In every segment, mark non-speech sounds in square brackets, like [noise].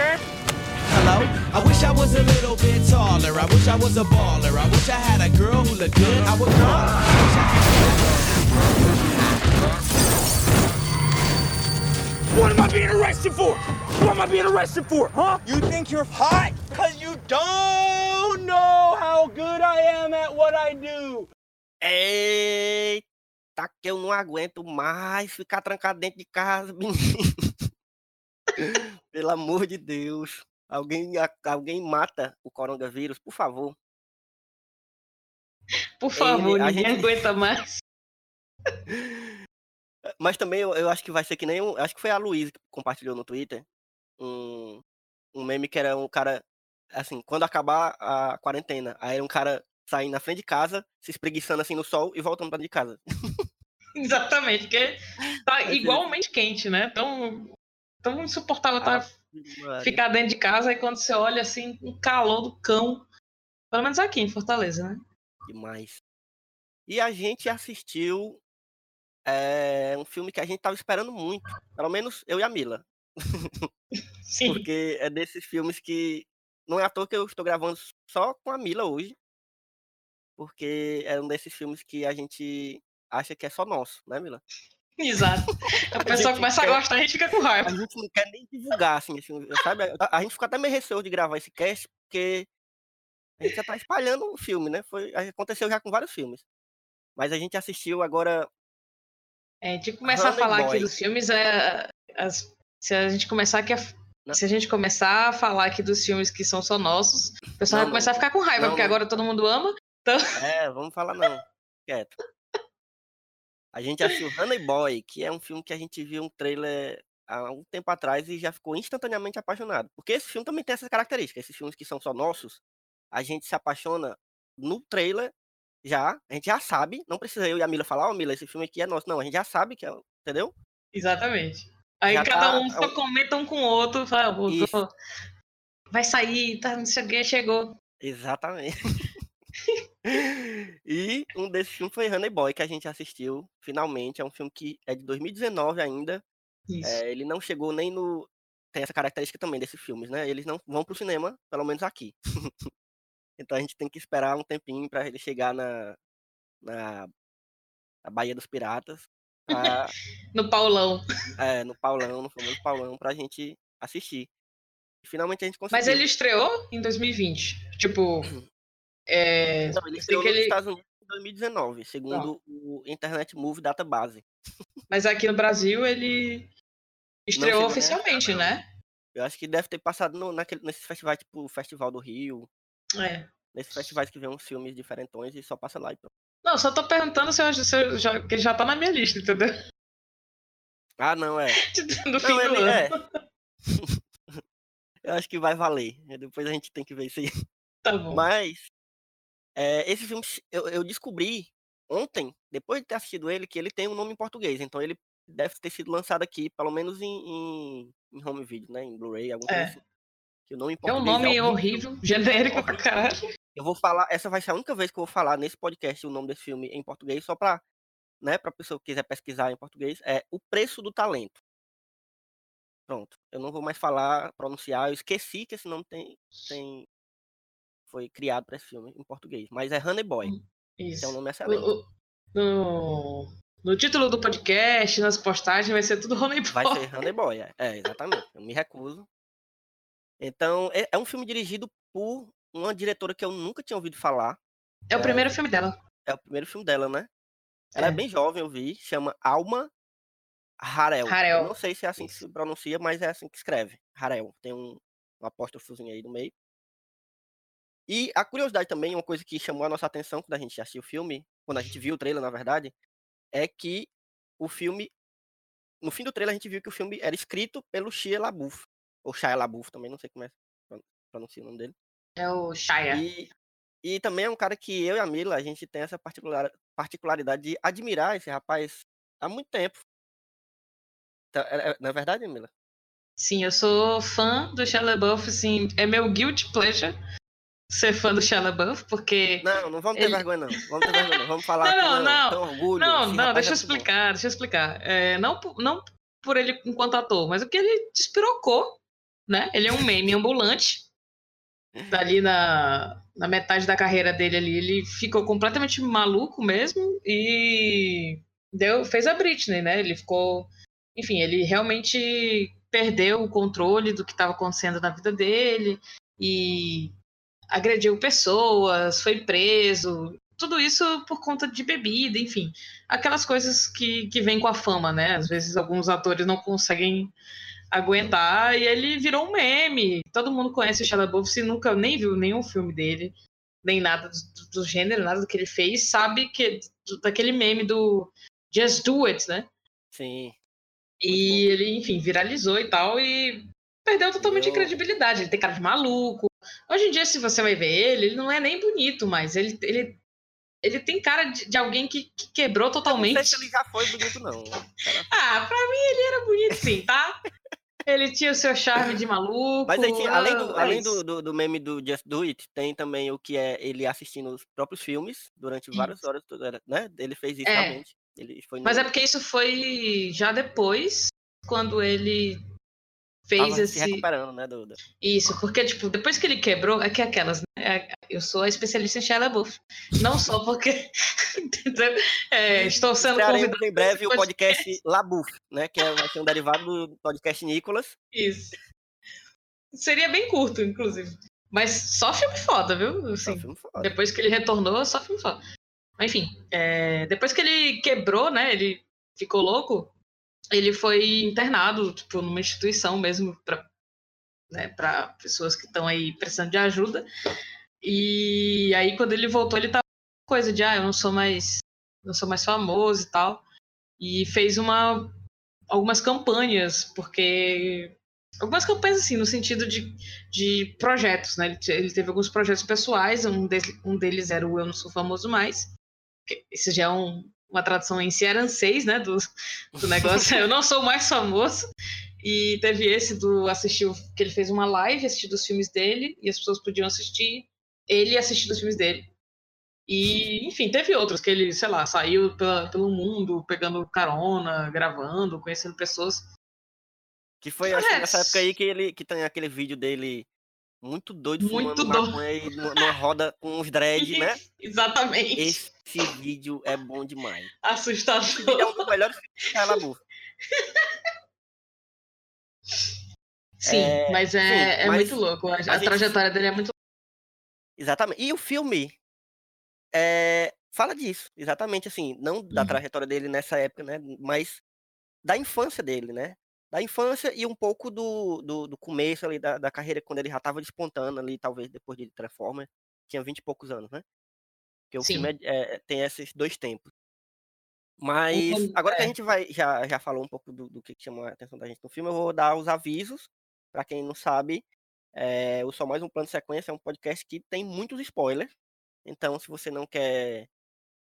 And. Hello? I wish I was a little bit taller. I wish I was a baller. I wish I had a girl who looked good. I would call her. I wish I What am I being arrested for? What am I being arrested for, huh? You think you're hot because you don't know how good I am at what I do. Eita, que eu não aguento mais ficar trancado dentro de casa, menino. [laughs] Pelo amor de Deus. Alguém, alguém mata o coronavírus, por favor. Por favor, a ninguém gente- [laughs] aguenta mais. Mas também eu, eu acho que vai ser que nem um. Acho que foi a Luísa que compartilhou no Twitter. Um, um meme que era um cara. Assim, quando acabar a quarentena, aí era um cara saindo na frente de casa, se espreguiçando assim no sol e voltando pra dentro de casa. [laughs] Exatamente, porque tá igualmente quente, né? Tão, tão insuportável tá, Maria. ficar dentro de casa e quando você olha assim, um calor do cão. Pelo menos aqui em Fortaleza, né? Demais. E a gente assistiu é, um filme que a gente tava esperando muito. Pelo menos eu e a Mila. [laughs] Sim. Porque é desses filmes que. Não é à toa que eu estou gravando só com a Mila hoje. Porque é um desses filmes que a gente acha que é só nosso, né, Mila? Exato. [laughs] A pessoa começa a quer- gostar, a gente fica com A raiva. gente não quer nem divulgar, assim, filme, sabe? A, a gente ficou até meio receoso de gravar esse cast, porque a gente já tá espalhando o filme, né? Foi, aconteceu já com vários filmes. Mas a gente assistiu agora. É, de começar a Honey falar Boy. aqui dos filmes, é, as- se a gente começar aqui a, Não. se a gente começar a falar aqui dos filmes que são só nossos, o pessoal Não, vai começar a ficar com raiva, Não, porque não. agora todo mundo ama. É, vamos falar não. Quieto. A gente assistiu Honey Boy, que é um filme que a gente viu um trailer há um tempo atrás e já ficou instantaneamente apaixonado. Porque esse filme também tem essas características. Esses filmes que são só nossos, a gente se apaixona no trailer já, a gente já sabe, não precisa eu e a Mila falar, ó, Mila, esse filme aqui é nosso. Não, a gente já sabe que é, entendeu? Exatamente. Aí Já cada tá- um só comenta um com o outro, fala, "Pô, Isso. tô- vai sair, tá, não sei o que, chegou. Exatamente. [laughs] [laughs] e um desses filmes foi Honey Boy, que a gente assistiu finalmente. É um filme que é de 2019 ainda. É, ele não chegou nem no. Tem essa característica também desses filmes, né? Eles não vão pro cinema, pelo menos aqui. [laughs] então a gente tem que esperar um tempinho para ele chegar na, na, na Baía dos Piratas, pra, [laughs] No Paulão. é, no Paulão, no famoso Paulão, pra gente assistir. E finalmente a gente conseguiu. Mas ele estreou em 2020. Tipo, é, Não, ele estreou que nos ele- Estados Unidos em 2019, segundo o Internet Movie Database. mas aqui no Brasil ele estreou oficialmente, né? Eu acho que deve ter passado no, naquele, nesses festivais, tipo o Festival do Rio, É. nesses festivais que vêm uns filmes diferentões e só passa lá e pronto. Não, só tô perguntando se, eu, se eu já, que ele já tá na minha lista, entendeu? Ah, não, é. [laughs] Do fim Não, do ele ano. é. [laughs] Eu acho que vai valer. Depois a gente tem que ver isso aí. Tá bom. Mas é, esse filme eu, eu descobri ontem, depois de ter assistido ele, que ele tem um nome em português. Então ele deve ter sido lançado aqui, pelo menos em, em, em home video, né? Em Blu-ray, alguma coisa É. assim. Que o nome em É um português nome horrível, [laughs] genérico pra caralho. Eu vou falar, essa vai ser a única vez que eu vou falar nesse podcast o nome desse filme em português, só pra, né, pra pessoa que quiser pesquisar em português, é O Preço do Talento. Pronto. Eu não vou mais falar, pronunciar, eu esqueci que esse nome tem, tem foi criado pra esse filme em português, mas é Honey Boy, que é Isso. nome excelente. O- o- no, no título do podcast, nas postagens, vai ser tudo [laughs] Honey Vai Boy. ser Honey Boy, é, é, exatamente. Eu me recuso. Então, é, é um filme dirigido por uma diretora que eu nunca tinha ouvido falar. É o primeiro filme dela. É o primeiro filme dela, né? Ela é, É. bem jovem, eu vi. Chama Alma Harel. Harel. Eu não sei se é assim que se pronuncia, mas é assim que escreve. Harel. Tem um, um apóstrofozinho aí no meio. E a curiosidade também, uma coisa que chamou a nossa atenção quando a gente assistiu o filme, quando a gente viu o trailer, na verdade, é que o filme. No fim do trailer, a gente viu que o filme era escrito pelo Shia LaBeouf. ou Shia LaBeouf também, não sei como é que pron- pronuncia o nome dele. É o Shia. E, e também é um cara que eu e a Mila, a gente tem essa particular, particularidade de admirar esse rapaz há muito tempo. Então, é- é- não é verdade, Mila? Sim, eu sou fã do Shia LaBeouf, assim, é meu guilty pleasure ser fã do Shia LaBeouf, porque... Não, não vamos ter Ele- vergonha, não. Vamos ter vergonha, não. Vamos falar Não, não, não. Orgulho. Não, esse não, deixa eu é explicar, deixa eu explicar. É, não, por- não por ele enquanto ator, mas o que ele despirocou, né? Ele é um meme ambulante. [laughs] Dali na, na metade da carreira dele ali, ele ficou completamente maluco mesmo e deu, fez a Britney, né? Ele ficou. Enfim, ele realmente perdeu o controle do que estava acontecendo na vida dele e agrediu pessoas, foi preso, tudo isso por conta de bebida, enfim. Aquelas coisas que, que vêm com a fama, né? Às vezes alguns atores não conseguem aguentar e ele virou um meme. Todo mundo conhece o Shia LaBeouf, se nunca nem viu nenhum filme dele, nem nada do, do gênero, nada do que ele fez, sabe que daquele meme do Just Do It, né? Sim. E ele, enfim, viralizou e tal e perdeu totalmente a Eu- credibilidade. Ele tem cara de maluco. Hoje em dia, se você vai ver ele, ele não é nem bonito, mas ele, ele, ele tem cara de, de alguém que, que quebrou Não sei totalmente. se ele já foi bonito, não. [laughs] Ah, pra mim ele era bonito sim, tá? Ele tinha o seu charme de maluco. Mas aí, tinha- além, do, ah, é além do, do, do meme do Just Do It, tem também o que é ele assistindo os próprios filmes durante várias horas, né? Ele fez isso É. realmente. Ele foi Mas no- é porque isso foi já depois, quando ele fez tava se esse. recuperando, né? Do, Isso, porque, tipo, depois que ele quebrou, é que aquelas, né? é- Eu sou a especialista em Shia LaBeouf. Não só porque. [laughs] É, estou sendo Estrearemos convidado. em breve o podcast. podcast Labuf, né? Que é, vai ser um derivado do podcast Nicolas. Isso. Seria bem curto, inclusive. Mas só filme foda, viu? É Assim, filme foda. depois que ele retornou, só filme foda. Mas, Enfim, é, depois que ele quebrou, né? Ele ficou louco. Ele foi internado, tipo, numa instituição mesmo para né, pessoas que estão aí precisando de ajuda. E aí, quando ele voltou, ele tava com coisa de, ah, eu não sou mais, não sou mais famoso e tal. E fez uma, algumas campanhas, porque algumas campanhas assim, no sentido de, de projetos, né? Ele, ele teve alguns projetos pessoais, um, dele- um deles era o Eu Não Sou Famoso Mais. Isso já é um- uma tradução em cearenseis, né? Do, do negócio. Eu não sou mais famoso. E teve esse do assistir, o- que ele fez uma live assistindo os filmes dele, e as pessoas podiam assistir ele assistindo os filmes dele. E, enfim, teve outros que ele, sei lá, saiu pela- pelo mundo, pegando carona, gravando, conhecendo pessoas. Que foi acho que nessa época aí que ele que tem aquele vídeo dele muito doido, Muito fumando doido. maconha numa, roda com uns dread, né? [laughs] Exatamente. Esse vídeo é bom demais. Esse vídeo é Assustador. um dos melhores filmes de. Sim, É, mas é, sim, é mas muito louco. A, a gente- trajetória dele é muito Exatamente. E o filme é, fala disso, exatamente assim, não da Uhum. trajetória dele nessa época, né? Mas da infância dele, né? Da infância e um pouco do, do, do começo ali da, da carreira, quando ele já estava despontando ali, talvez depois de Transformers, tinha 20 e poucos anos, né? Porque o Sim. filme é- é- tem esses dois tempos. Mas Então, agora que a é. gente vai já, já falou um pouco do, do que chamou a atenção da gente no filme, eu vou dar os avisos. Para quem não sabe, é, o Só Mais Um Plano de Sequência é um podcast que tem muitos spoilers. Então, se você não quer.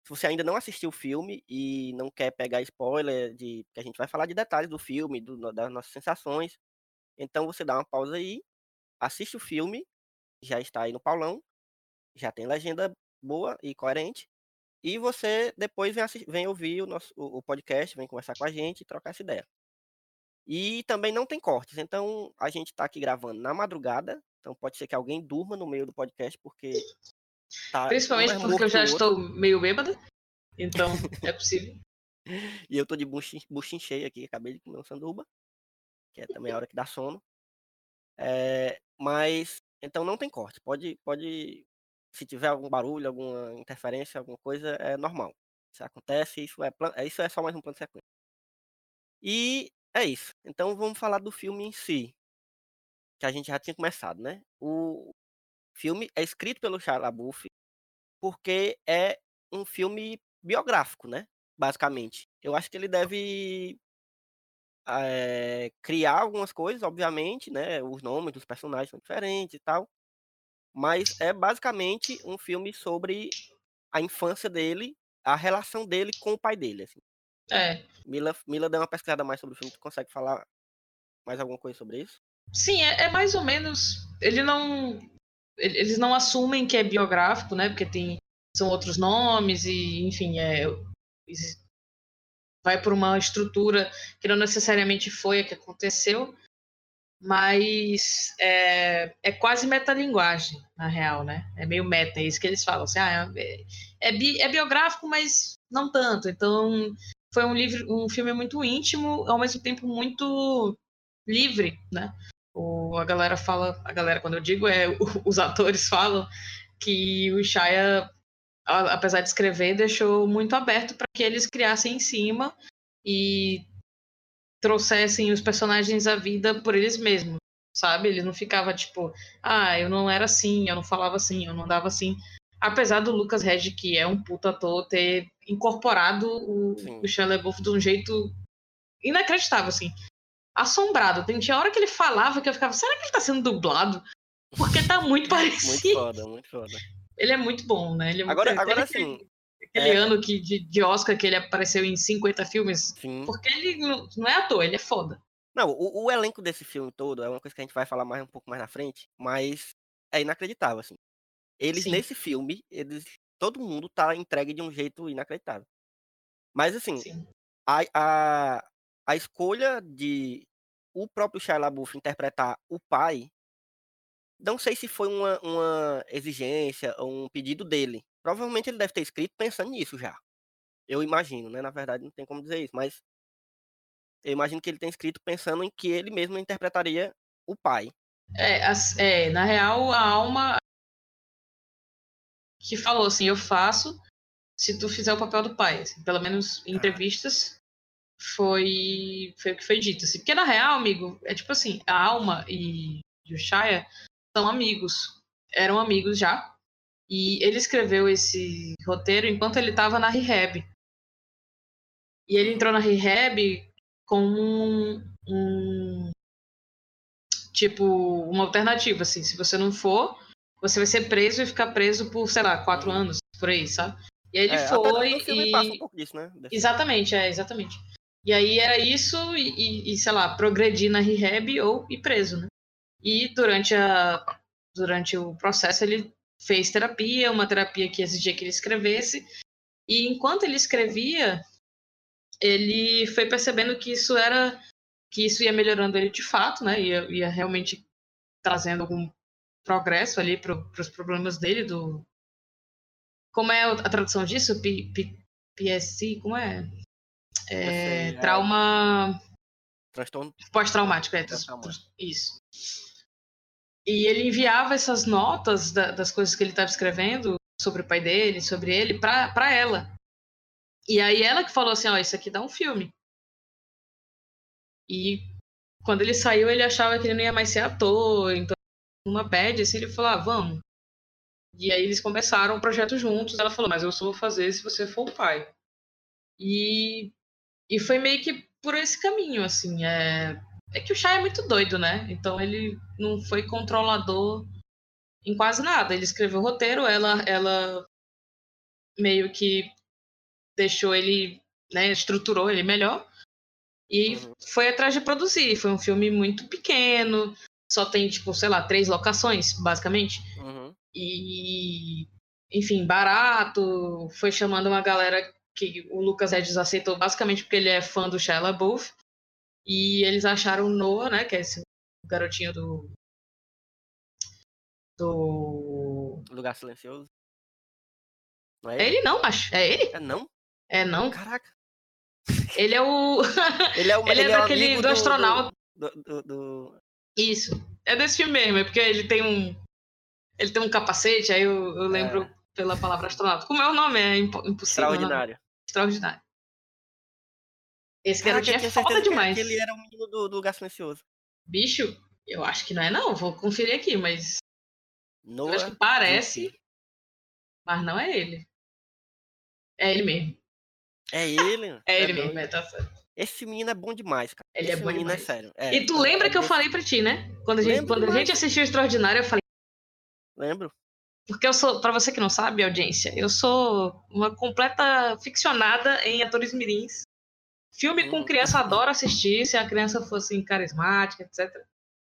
Se você ainda não assistiu o filme e não quer pegar spoiler, de que a gente vai falar de detalhes do filme, do- das nossas sensações, então você dá uma pausa aí, assiste o filme, já está aí no Paulão, já tem legenda boa e coerente, e você depois vem, vem ouvir o, nosso, o, o podcast, vem conversar com a gente e trocar essa ideia. E também não tem cortes, então a gente está aqui gravando na madrugada, então pode ser que alguém durma no meio do podcast, porque tá Principalmente mais porque eu já estou meio bêbada. Então, [laughs] é possível. E eu tô de buchinho, buchinho cheio aqui, acabei de comer um sanduba, que é também a hora que dá sono. É, mas, então não tem corte. Pode, pode, se tiver algum barulho, alguma interferência, alguma coisa, é normal. Isso acontece, isso é, plan- é- isso é só mais um plano de sequência. E é isso. Então vamos falar do filme em si, que a gente já tinha começado, né? O filme é escrito pelo Shia LaBeouf porque é um filme biográfico, né? Basicamente. Eu acho que ele deve eh, criar algumas coisas, obviamente, né? Os nomes dos personagens são diferentes e tal. Mas é basicamente um filme sobre a infância dele, a relação dele com o pai dele. Assim. É. Mila, Mila deu uma pesquisada mais sobre o filme. Tu consegue falar mais alguma coisa sobre isso? Sim, é, é mais ou menos. Ele não. Ele- Eles não assumem que é biográfico, né? Porque tem. São outros nomes e, enfim, é. Vai por uma estrutura que não necessariamente foi a que aconteceu, mas é, é quase metalinguagem, na real, né? É meio meta, é isso que eles falam. Assim, ah, é, é, bi- é biográfico, mas não tanto. Então, foi um, livro, um filme muito íntimo, ao mesmo tempo muito livre, né? O, a galera fala, a galera, quando eu digo, é o- os atores falam que o Shia, a- apesar de escrever, deixou muito aberto para que eles criassem em cima e trouxessem os personagens à vida por eles mesmos, sabe? Ele não ficava tipo, ah, eu não era assim, eu não falava assim, eu não andava assim. Apesar do Lucas Regi, que é um puta ator, ter incorporado o, Sim. o Shia LaBeouf de um jeito inacreditável, assim. Assombrado. Tem tinha hora que ele falava que eu ficava, será que ele tá sendo dublado? Porque tá muito [laughs] Muito parecido. foda, muito foda. Ele é muito bom, né? Ele é muito- Agora, teve agora assim, Aquele é- ano que, de, de Oscar que ele apareceu em 50 filmes. sim. Porque ele não, não é ator, ele é foda. Não, o, o elenco desse filme todo é uma coisa que a gente vai falar mais um pouco mais na frente, mas é inacreditável, assim. Eles, Sim. nesse filme, eles. Todo mundo tá entregue de um jeito inacreditável. Mas assim, Sim. a, a, a escolha de o próprio Shia LaBeouf interpretar o pai, não sei se foi uma, uma exigência ou um pedido dele. Provavelmente ele deve ter escrito pensando nisso já. Eu imagino, né? Na verdade, não tem como dizer isso, mas eu imagino que ele tem escrito pensando em que ele mesmo interpretaria o pai. É, as- é, na real, a alma que falou assim, eu faço se tu fizer o papel do pai. assim, pelo menos em entrevistas foi, foi o que foi dito. Assim. Porque na real, amigo, é tipo assim, a alma e, e o Shia são amigos. Eram amigos já. E ele escreveu esse roteiro enquanto ele estava na rehab. E ele entrou na rehab com um, um tipo uma alternativa assim, se você não for, você vai ser preso e ficar preso por, sei lá, quatro anos, por aí, sabe? E aí ele É, até no- foi filme e passa um pouco disso, né? Exatamente, é, exatamente. E aí era isso e, e- sei lá, progredir na rehab ou ir preso, né? E durante, a, durante o processo ele fez terapia, uma terapia que exigia que ele escrevesse. E enquanto ele escrevia, ele foi percebendo que isso era que isso ia melhorando ele de fato, né? Ia, ia realmente trazendo algum progresso ali para os problemas dele do como é a tradução disso? P, P, PSC, como é? É, é, trauma Transtorno. pós-traumático, é, Pós-traumático. isso. E ele enviava essas notas da- das coisas que ele estava escrevendo sobre o pai dele, sobre ele, pra ela. E aí ela que falou assim, ó, isso aqui dá um filme. E quando ele saiu, ele achava que ele não ia mais ser ator, então uma bad, assim, ele falou, ah, vamos. E aí eles começaram o projeto juntos, ela falou, mas eu só vou fazer se você for o pai. E, e foi meio que por esse caminho, assim, é... É que o Shai é muito doido, né? Então ele não foi controlador em quase nada. Ele escreveu o roteiro, ela, ela meio que deixou ele, né, estruturou ele melhor e Uhum. foi atrás de produzir. Foi um filme muito pequeno, só tem, tipo, sei lá, três locações, basicamente. Uhum. E, enfim, barato. Foi chamando uma galera que o Lucas Edges aceitou basicamente porque ele é fã do Shia LaBeouf. E eles acharam o Noah, né, que é esse garotinho do do Lugar silencioso. Não é É ele? ele não, acho. É ele? É não? É não. Caraca. Ele é o [laughs] Ele é, o, [laughs] Ele é o daquele- amigo do astronauta. Do, do, do- Isso. É desse filme mesmo, é porque ele tem um ele tem um capacete, aí eu, eu lembro pela palavra astronauta. Como é o nome? É impo- impossível. né? Extraordinário. Extraordinário. Esse Caraca, garotinho eu tinha é foda demais. Que ele era o menino do, do Lugar Silencioso. Bicho, eu acho que não é não, vou conferir aqui, mas eu Noah acho que parece, mas não é ele. É ele mesmo. É ele? [laughs] É ele doido. mesmo, é, tá certo. Esse menino é bom demais, cara. Ele é Esse bom menino demais. é sério. é, E tu é- lembra é que eu falei pra ti, né? Quando a gente, quando a gente assistiu o Extraordinário, eu falei. Lembro. Porque eu sou, pra você que não sabe, audiência, eu sou uma completa ficcionada em atores mirins. Filme com Uhum. criança adora assistir, se a criança fosse carismática, etc.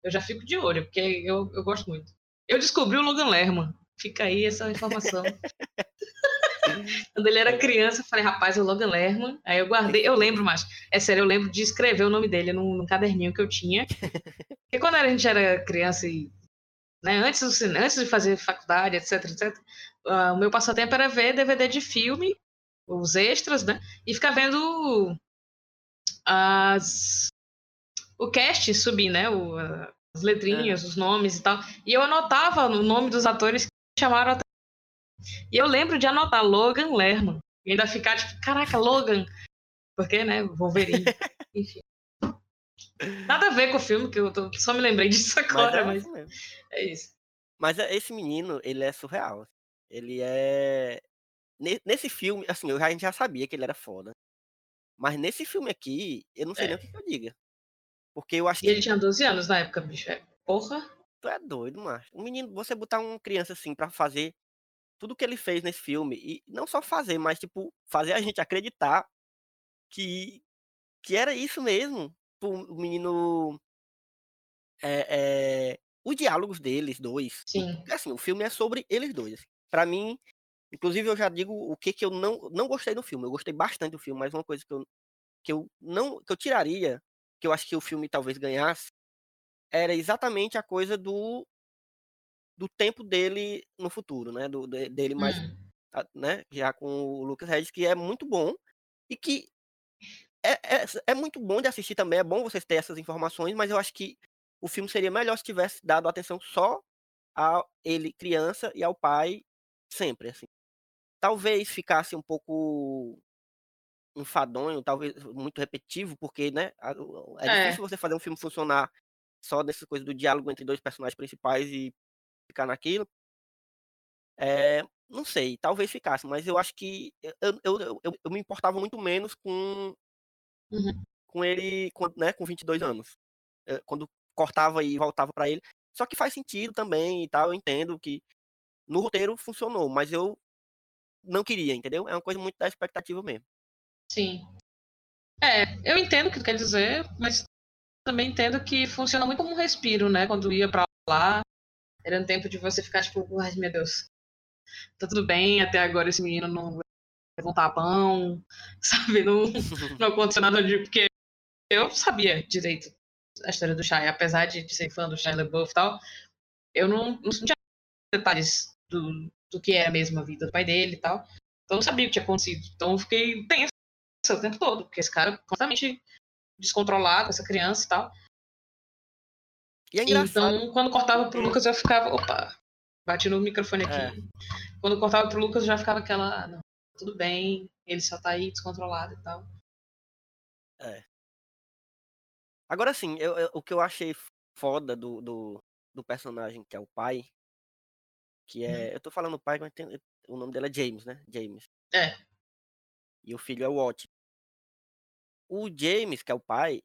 Eu já fico de olho, porque eu, eu gosto muito. Eu descobri o Logan Lerman. Fica aí essa informação. [laughs] Quando ele era criança, eu falei, rapaz, é o Logan Lerman. Aí eu guardei, eu lembro, mas é sério, eu lembro de escrever o nome dele num, num caderninho que eu tinha. [laughs] Porque quando a gente era criança e né, antes, do antes de fazer faculdade, etc, etc, ah, o meu passatempo era ver DVD de filme, os extras, né? E ficar vendo as o cast subir, né? o- as letrinhas, os nomes e tal. E eu anotava o nome dos atores que chamaram a atenção. E eu lembro de anotar Logan Lerman. E ainda ficar tipo, caraca, Logan. Porque, né? Wolverine. [laughs] Enfim. Nada a ver com o filme, que eu tô- só me lembrei disso Mas agora, é, mas isso mesmo. é isso. Mas é- esse menino, ele é surreal. Ele é. ne- Nesse filme, assim, eu já, a gente já sabia que ele era foda. Mas nesse filme aqui, eu não sei É. nem o que, eu diga. Porque eu acho E que ele tinha 12 anos na época, bicho. É, porra. tu é doido, macho. Um menino, você botar uma criança assim pra fazer tudo que ele fez nesse filme, e não só fazer, mas tipo, fazer a gente acreditar que, que era isso mesmo. Tipo, O menino. É, é, os diálogos deles dois. Sim. Assim, o filme é sobre eles dois. assim. Pra mim, inclusive eu já digo o que que eu não, não gostei do filme. Eu gostei bastante do filme, mas uma coisa que eu, que eu não que eu tiraria, que eu acho que o filme talvez ganhasse, era exatamente a coisa do do tempo dele no futuro, né? Do, de- dele mais, Hum. né? Já com o Lucas Hedges, que é muito bom e que é, é, é muito bom de assistir também. É bom vocês terem essas informações, mas eu acho que o filme seria melhor se tivesse dado atenção só a ele criança e ao pai sempre, assim. Talvez ficasse um pouco enfadonho, talvez muito repetitivo, porque, né, é, É. difícil você fazer um filme funcionar só dessa coisa do diálogo entre dois personagens principais e ficar naquilo. É, não sei, talvez ficasse, mas eu acho que eu, eu, eu- eu me importava muito menos com Uhum. com ele, com, né, com 22 anos. Eh, Quando cortava e voltava pra ele. Só que faz sentido também e tal, eu entendo que no roteiro funcionou, mas eu não queria, entendeu? É uma coisa muito da expectativa mesmo. Sim. É, eu entendo o que tu quer dizer, mas também entendo que funciona muito como um respiro, né? Quando ia pra lá, era um tempo de você ficar tipo, ai meu Deus, tá tudo bem, até agora esse menino não levou um tapão, [laughs] sabe? Não, não aconteceu nada de. Porque eu sabia direito a história do Shia, apesar de ser fã do Shia LaBeouf e tal, eu não, não tinha detalhes do, do que era mesmo a vida do pai dele e tal. Então eu não sabia o que tinha acontecido. Então eu fiquei tenso o tempo todo, porque esse cara completamente descontrolado, essa criança e tal. E é. Então, quando cortava pro Lucas, eu ficava. Opa, bati no microfone aqui. É. Quando cortava pro Lucas, já ficava aquela. "Ah, Não, tudo bem, ele só tá aí descontrolado e tal. Agora assim, eu, eu- o que eu achei foda do, do, do personagem, que é o pai, que é. Eu tô falando pai, mas tem- o nome dele é James, né? James. É. E o filho é o Watch. O James, que é o pai,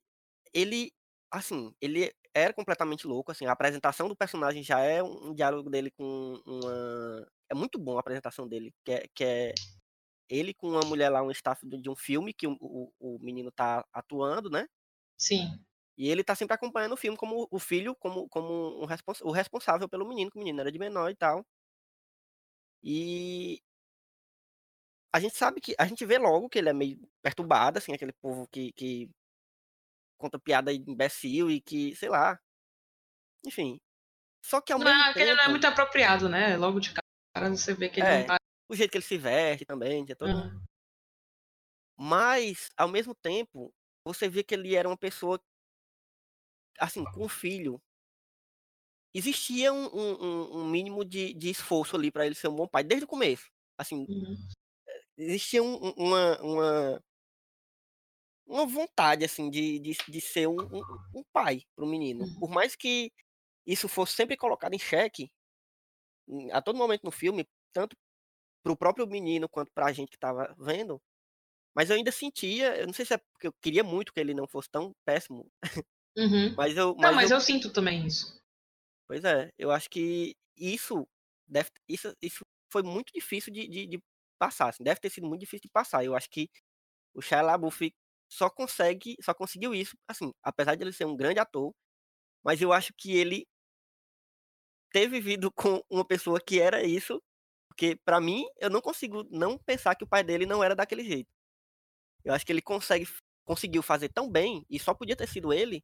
ele, assim, ele era completamente louco, assim, a apresentação do personagem já é um, um diálogo dele com uma... É muito bom a apresentação dele, que é, que é ele com uma mulher lá, um staff de um filme que o, o, o menino tá atuando, né? Sim. E ele tá sempre acompanhando o filme como o filho, como, como um respons o responsável pelo menino, que o menino era de menor e tal. E a gente sabe que. A gente vê logo que ele é meio perturbado, assim, aquele povo que, que conta piada imbecil e que, sei lá. Enfim. Só que ao Não, mesmo é que ele tempo. não é muito apropriado, né? Logo de cara você vê que ele É. não tá. O jeito que ele se veste também, tinha todo. um Aham. Mas, ao mesmo tempo, você vê que ele era uma pessoa, assim, com um filho. Existia um, um- um- mínimo de, de esforço ali para ele ser um bom pai, desde o começo. Assim, Uhum. existia um- um- uma, uma, uma vontade, assim, de, de, de ser um, um, um pai para o menino. Uhum. Por mais que isso fosse sempre colocado em xeque, a todo momento no filme, tanto para o próprio menino quanto para a gente que estava vendo, Mas eu ainda sentia, eu não sei se é porque eu queria muito que ele não fosse tão péssimo, Uhum. mas eu, Não, mas mas eu, eu sinto também isso. pois é, eu acho que isso deve, isso, isso foi muito difícil de, de, de passar, assim, deve ter sido muito difícil de passar. Eu acho que o Shia LaBeouf só consegue, só conseguiu isso, assim, apesar de ele ser um grande ator, mas eu acho que ele ter vivido [laughs] com uma pessoa que era isso, porque pra mim eu não consigo não pensar que o pai dele não era daquele jeito. Eu acho que ele consegue conseguiu fazer tão bem e só podia ter sido ele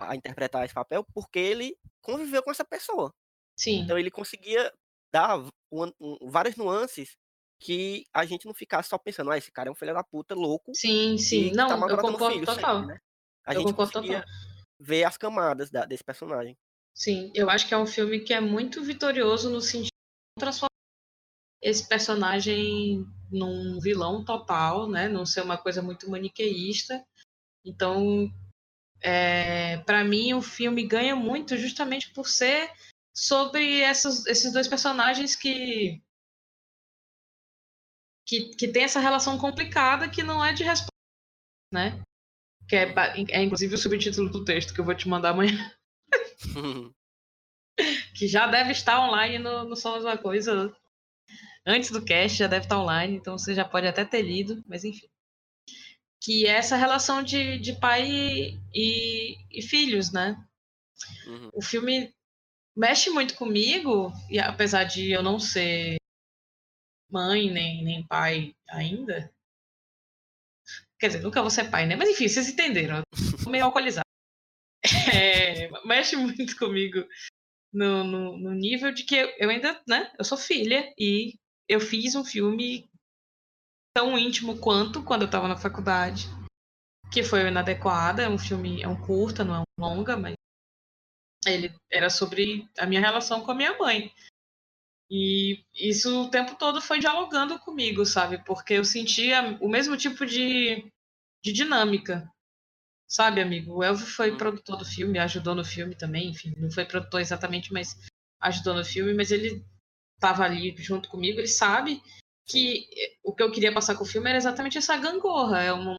a interpretar esse papel porque ele conviveu com essa pessoa. Sim, Então ele conseguia dar um- um- várias nuances que a gente não ficasse só pensando, ah, esse cara é um filho da puta louco sim, sim. que Não, tá eu concordo filho total. sempre, né? A Eu gente concordo conseguia total. ver as camadas da- desse personagem. Sim, eu acho que é um filme que é muito vitorioso no sentido de transformar esse personagem num vilão total, né? Não ser uma coisa muito maniqueísta. Então, é, para mim, o filme ganha muito justamente por ser sobre essas- esses dois personagens que, que que tem essa relação complicada que não é de resposta, né? Que é, é inclusive o subtítulo do texto que eu vou te mandar amanhã. [laughs] que já deve estar online no, no Somos Uma Coisa. Antes do cast já deve estar online, então você já pode até ter lido, mas enfim. Que é essa relação de, de pai e, e- e filhos, né? Uhum. O filme mexe muito comigo, e apesar de eu não ser mãe nem, nem pai ainda. Quer dizer, nunca vou ser pai, né? Mas enfim, vocês entenderam. Eu tô meio alcoolizado. [laughs] É, mexe muito comigo no, no, no nível de que eu, eu ainda, né? Eu sou filha e eu fiz um filme tão íntimo quanto quando eu tava na faculdade, que foi o Inadequada, é um filme, é um curta, não é um longa, mas ele era sobre a minha relação com a minha mãe. E isso o tempo todo foi dialogando comigo, sabe? Porque eu sentia o mesmo tipo de, de dinâmica. Sabe, amigo? O Elvio foi Hum. produtor do filme, ajudou no filme também, enfim, não foi produtor exatamente, mas ajudou no filme, mas ele estava ali junto comigo, ele sabe que o que eu queria passar com o filme era exatamente essa gangorra. É uma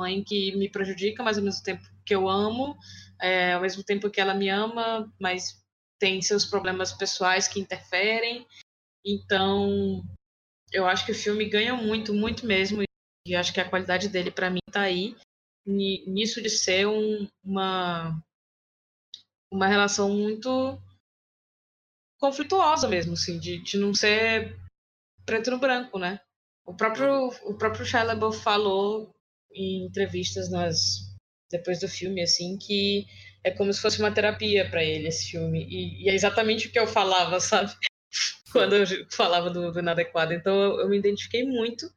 mãe que me prejudica, mas ao mesmo tempo que eu amo, é, ao mesmo tempo que ela me ama, mas tem seus problemas pessoais que interferem. Então, eu acho que o filme ganha muito, muito mesmo, e acho que a qualidade dele para mim tá aí ni- nisso de ser um- uma uma relação muito conflituosa mesmo, assim, de, de não ser preto no branco, né? O próprio, o próprio Shia LaBeouf falou em entrevistas nas, depois do filme, assim, que é como se fosse uma terapia para ele esse filme. E, e é exatamente o que eu falava, [laughs] sabe? Quando eu falava do, do Inadequado. Então eu, eu me identifiquei muito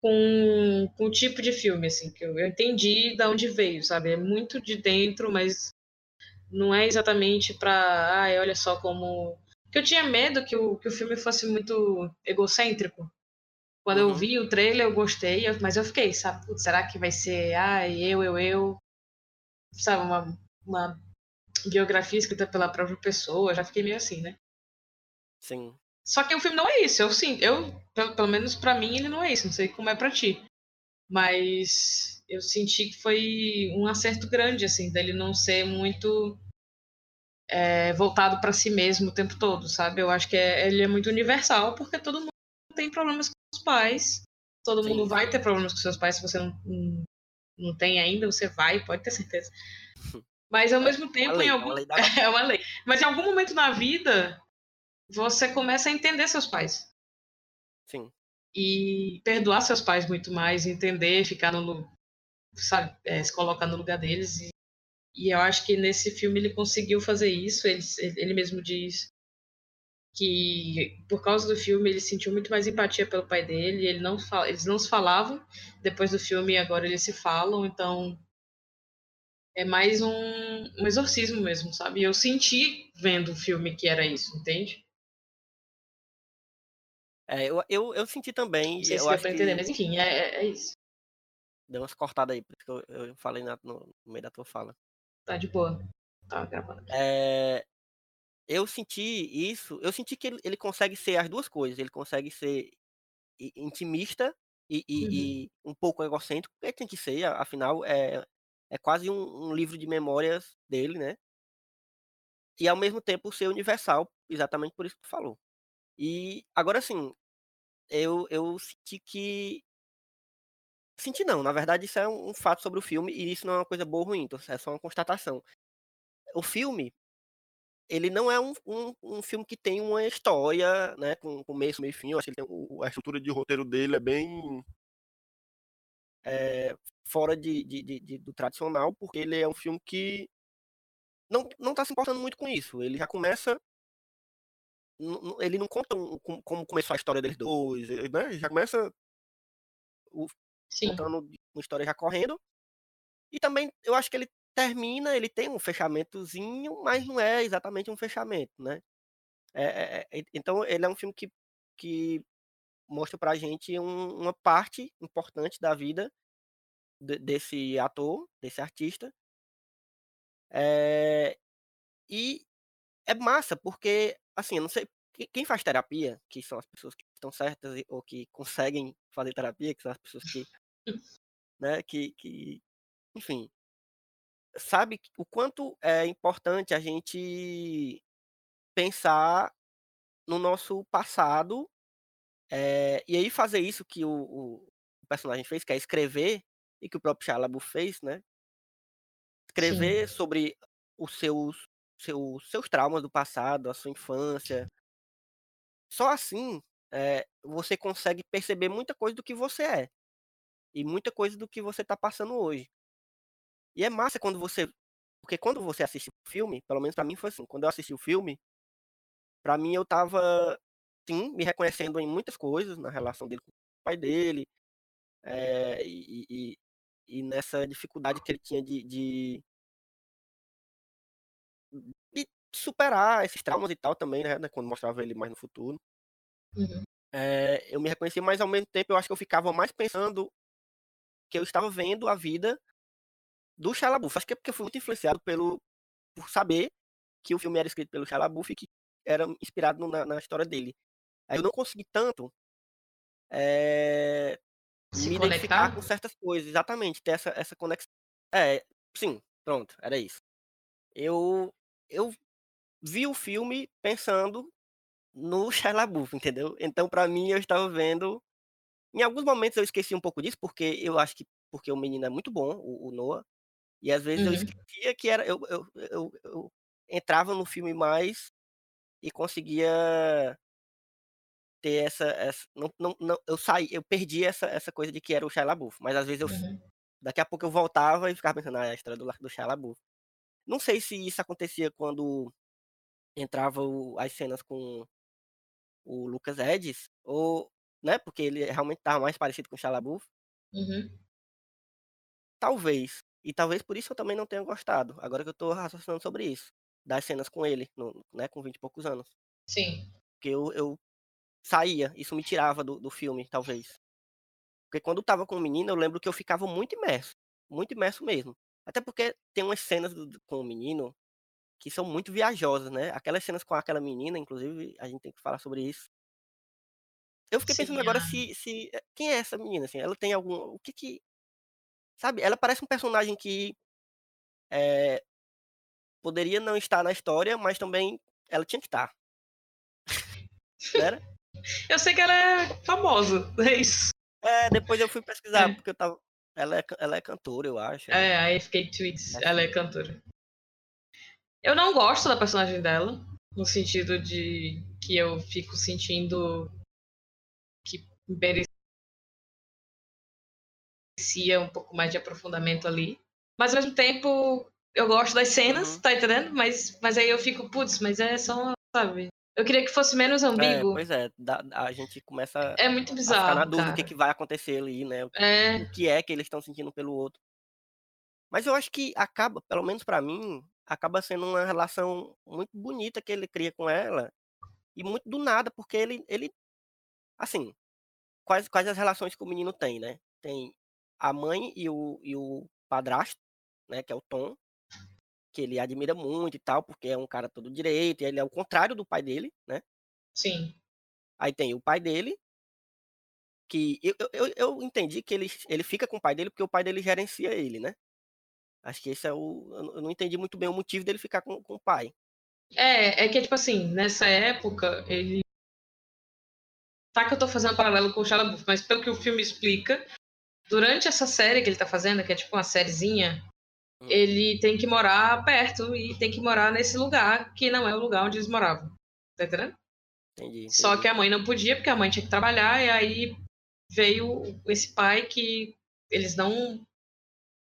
com, com o tipo de filme, assim, que eu, eu entendi de onde veio, sabe? É muito de dentro, mas não é exatamente pra. Ai, olha só como. Porque eu tinha medo que o, que o filme fosse muito egocêntrico. Quando eu Uhum. vi o trailer, eu gostei, eu- mas eu fiquei, sabe? Será que vai ser, ai, eu, eu, eu? Sabe, uma, uma biografia escrita pela própria pessoa, já fiquei meio assim, né? Sim. Só que o filme não é isso, eu sim, eu, pelo, pelo menos pra mim, ele não é isso, não sei como é pra ti. Mas eu senti que foi um acerto grande, assim, dele não ser muito é, voltado pra si mesmo o tempo todo, sabe? Eu acho que é- ele é muito universal, porque todo mundo tem problemas com os pais, todo Sim, mundo vai ter problemas com seus pais, se você não, não, não tem ainda, você vai, pode ter certeza. [laughs] Mas ao mesmo Uma tempo, lei, em uma algum, lei da [laughs] é uma lei. Mas em algum momento na vida, você começa a entender seus pais. Sim. E perdoar seus pais muito mais, entender, ficar no. Sabe, é, se colocar no lugar deles. E, e eu acho que nesse filme ele conseguiu fazer isso. Ele, ele mesmo diz que por causa do filme ele sentiu muito mais empatia pelo pai dele. Ele não fala, eles não se falavam depois do filme e agora eles se falam. Então é mais um, um exorcismo mesmo, sabe? Eu senti vendo o filme que era isso, entende? É, eu, eu, eu senti também, Não sei se eu deu acho pra que entender, mas enfim, é, é- é isso. Deu umas cortadas aí, por isso que eu, eu falei na- no, no meio da tua fala. Tá de boa. Tá gravando. É, eu senti isso, eu senti que ele, ele consegue ser as duas coisas, ele consegue ser intimista e, e- Uhum. e um pouco egocêntrico, porque tem que ser, afinal, é, é quase um, um livro de memórias dele, né? E ao mesmo tempo ser universal, exatamente por isso que tu falou. E agora sim, eu, eu senti que. Senti não, na verdade isso é um, um fato sobre o filme e isso não é uma coisa boa ou ruim, então é só uma constatação. O filme, ele não é um, um, um filme que tem uma história, né, com começo, meio e fim. Eu acho que ele tem o- a estrutura de roteiro dele é bem é, fora de, de- de- de- do tradicional, porque ele é um filme que não, não tá se importando muito com isso. Ele já começa. Ele não conta um- com- como começou a história deles dois, né? Já começa Sim. contando uma história já correndo. E também eu acho que ele termina, ele tem um fechamentozinho, mas não é exatamente um fechamento, né? É, é- é- então ele é um filme que, que mostra pra gente um- uma parte importante da vida de- desse ator, desse artista. É, e é massa, porque, assim, eu não sei, que- quem faz terapia, que são as pessoas que estão certas ou que conseguem fazer terapia, que são as pessoas que, né, que, que enfim, sabe o quanto é importante a gente pensar no nosso passado, eh, e aí fazer isso que o, o personagem fez, que é escrever, e que o próprio Shia LaBeouf fez, né? Escrever sobre os seus, seus, seus traumas do passado, a sua infância. Só assim eh, você consegue perceber muita coisa do que você é. E muita coisa do que você está passando hoje. E é massa quando você. Porque quando você assiste o filme, pelo menos pra mim foi assim, quando eu assisti o filme, pra mim eu tava, sim, me reconhecendo em muitas coisas, na relação dele com o pai dele, eh, e, e- e nessa dificuldade que ele tinha de, de, de superar esses traumas e tal também, né? né, Quando mostrava ele mais no futuro. Uhum. Eh, eu me reconheci, mas ao mesmo tempo eu acho que eu ficava mais pensando que eu estava vendo a vida do Shia LaBeouf. Acho que é porque eu fui muito influenciado pelo, por saber que o filme era escrito pelo Shia LaBeouf e que era inspirado na, na história dele. Aí eu não consegui tanto Se me identificar conectar? com certas coisas, exatamente, ter essa, essa conexão. É, sim, pronto, era isso. Eu, eu vi o filme pensando no Shia LaBeouf, entendeu? Então, pra mim, eu estava vendo. Em alguns momentos eu esqueci um pouco disso, porque eu acho que porque o menino é muito bom, o, o Noah. E às vezes eu Uhum. esquecia que era. Eu, eu, eu, eu entrava no filme mais e conseguia ter essa. essa não, não, não, eu saí, eu perdi essa, essa coisa de que era o Shia LaBeouf. Mas às vezes eu, Uhum. daqui a pouco eu voltava e ficava pensando, ah, é a história do, do Shia LaBeouf. Não sei se isso acontecia quando entrava o- as cenas com o Lucas Edis, ou, né, porque ele realmente estava mais parecido com o Shia LaBeouf. Uhum. Talvez. E talvez por isso eu também não tenha gostado. Agora que eu tô raciocinando sobre isso. Das cenas com ele, no- né, com 20 e poucos anos. Sim. Porque eu, eu saía, isso me tirava do, do filme, talvez. Porque quando eu tava com o menino, eu lembro que eu ficava muito imerso. Muito imerso mesmo. Até porque tem umas cenas do- com o menino que são muito viajosas, né? Aquelas cenas com aquela menina, inclusive, a gente tem que falar sobre isso. Eu fiquei Sim, pensando agora a- se, se. eh, Quem é essa menina, assim? Ela tem algum. O que que. Sabe? Ela parece um personagem que. eh, poderia não estar na história, mas também ela tinha que estar. Era? Eu sei que ela é famosa, [laughs] é isso. É, depois eu fui pesquisar, É. porque eu tava. Ela é, ela é cantora, eu acho. É, a FK Tweets, É. ela é cantora. Eu não gosto da personagem dela, no sentido de que eu fico sentindo que merecia um pouco mais de aprofundamento ali. Mas ao mesmo tempo, eu gosto das cenas, Uhum. tá entendendo? Mas, mas aí eu fico, putz, mas é só, sabe? Eu queria que fosse menos É, ambíguo. pois é, a gente começa É, muito a ficar na bizarro, dúvida do que, que vai acontecer ali, né? O É, o que é que eles estão sentindo pelo outro. Mas eu acho que acaba, pelo menos pra mim, acaba sendo uma relação muito bonita que ele cria com ela. E muito do nada, porque ele, ele assim, quais, quais as relações que o menino tem, né? Tem a mãe e o, e o padrasto, né? Que é o Tom, que ele admira muito e tal, porque é um cara todo direito, e ele é o contrário do pai dele, né? sim. Aí tem o pai dele, que. Eu, eu- eu, entendi que ele, ele fica com o pai dele porque o pai dele gerencia ele, né? Acho que esse é o. eu não- entendi muito bem o motivo dele ficar com, com o pai. É, é que, tipo assim, nessa época, ele. Tá que eu tô fazendo paralelo com o Shia LaBeouf, mas pelo que o filme explica, durante essa série que ele tá fazendo, que é tipo uma sériezinha, Hum. ele tem que morar perto e tem que morar nesse lugar que não é o lugar onde eles moravam. Tá entendendo? Entendi. Só entendi. que a mãe não podia, porque a mãe tinha que trabalhar, e aí veio esse pai que eles não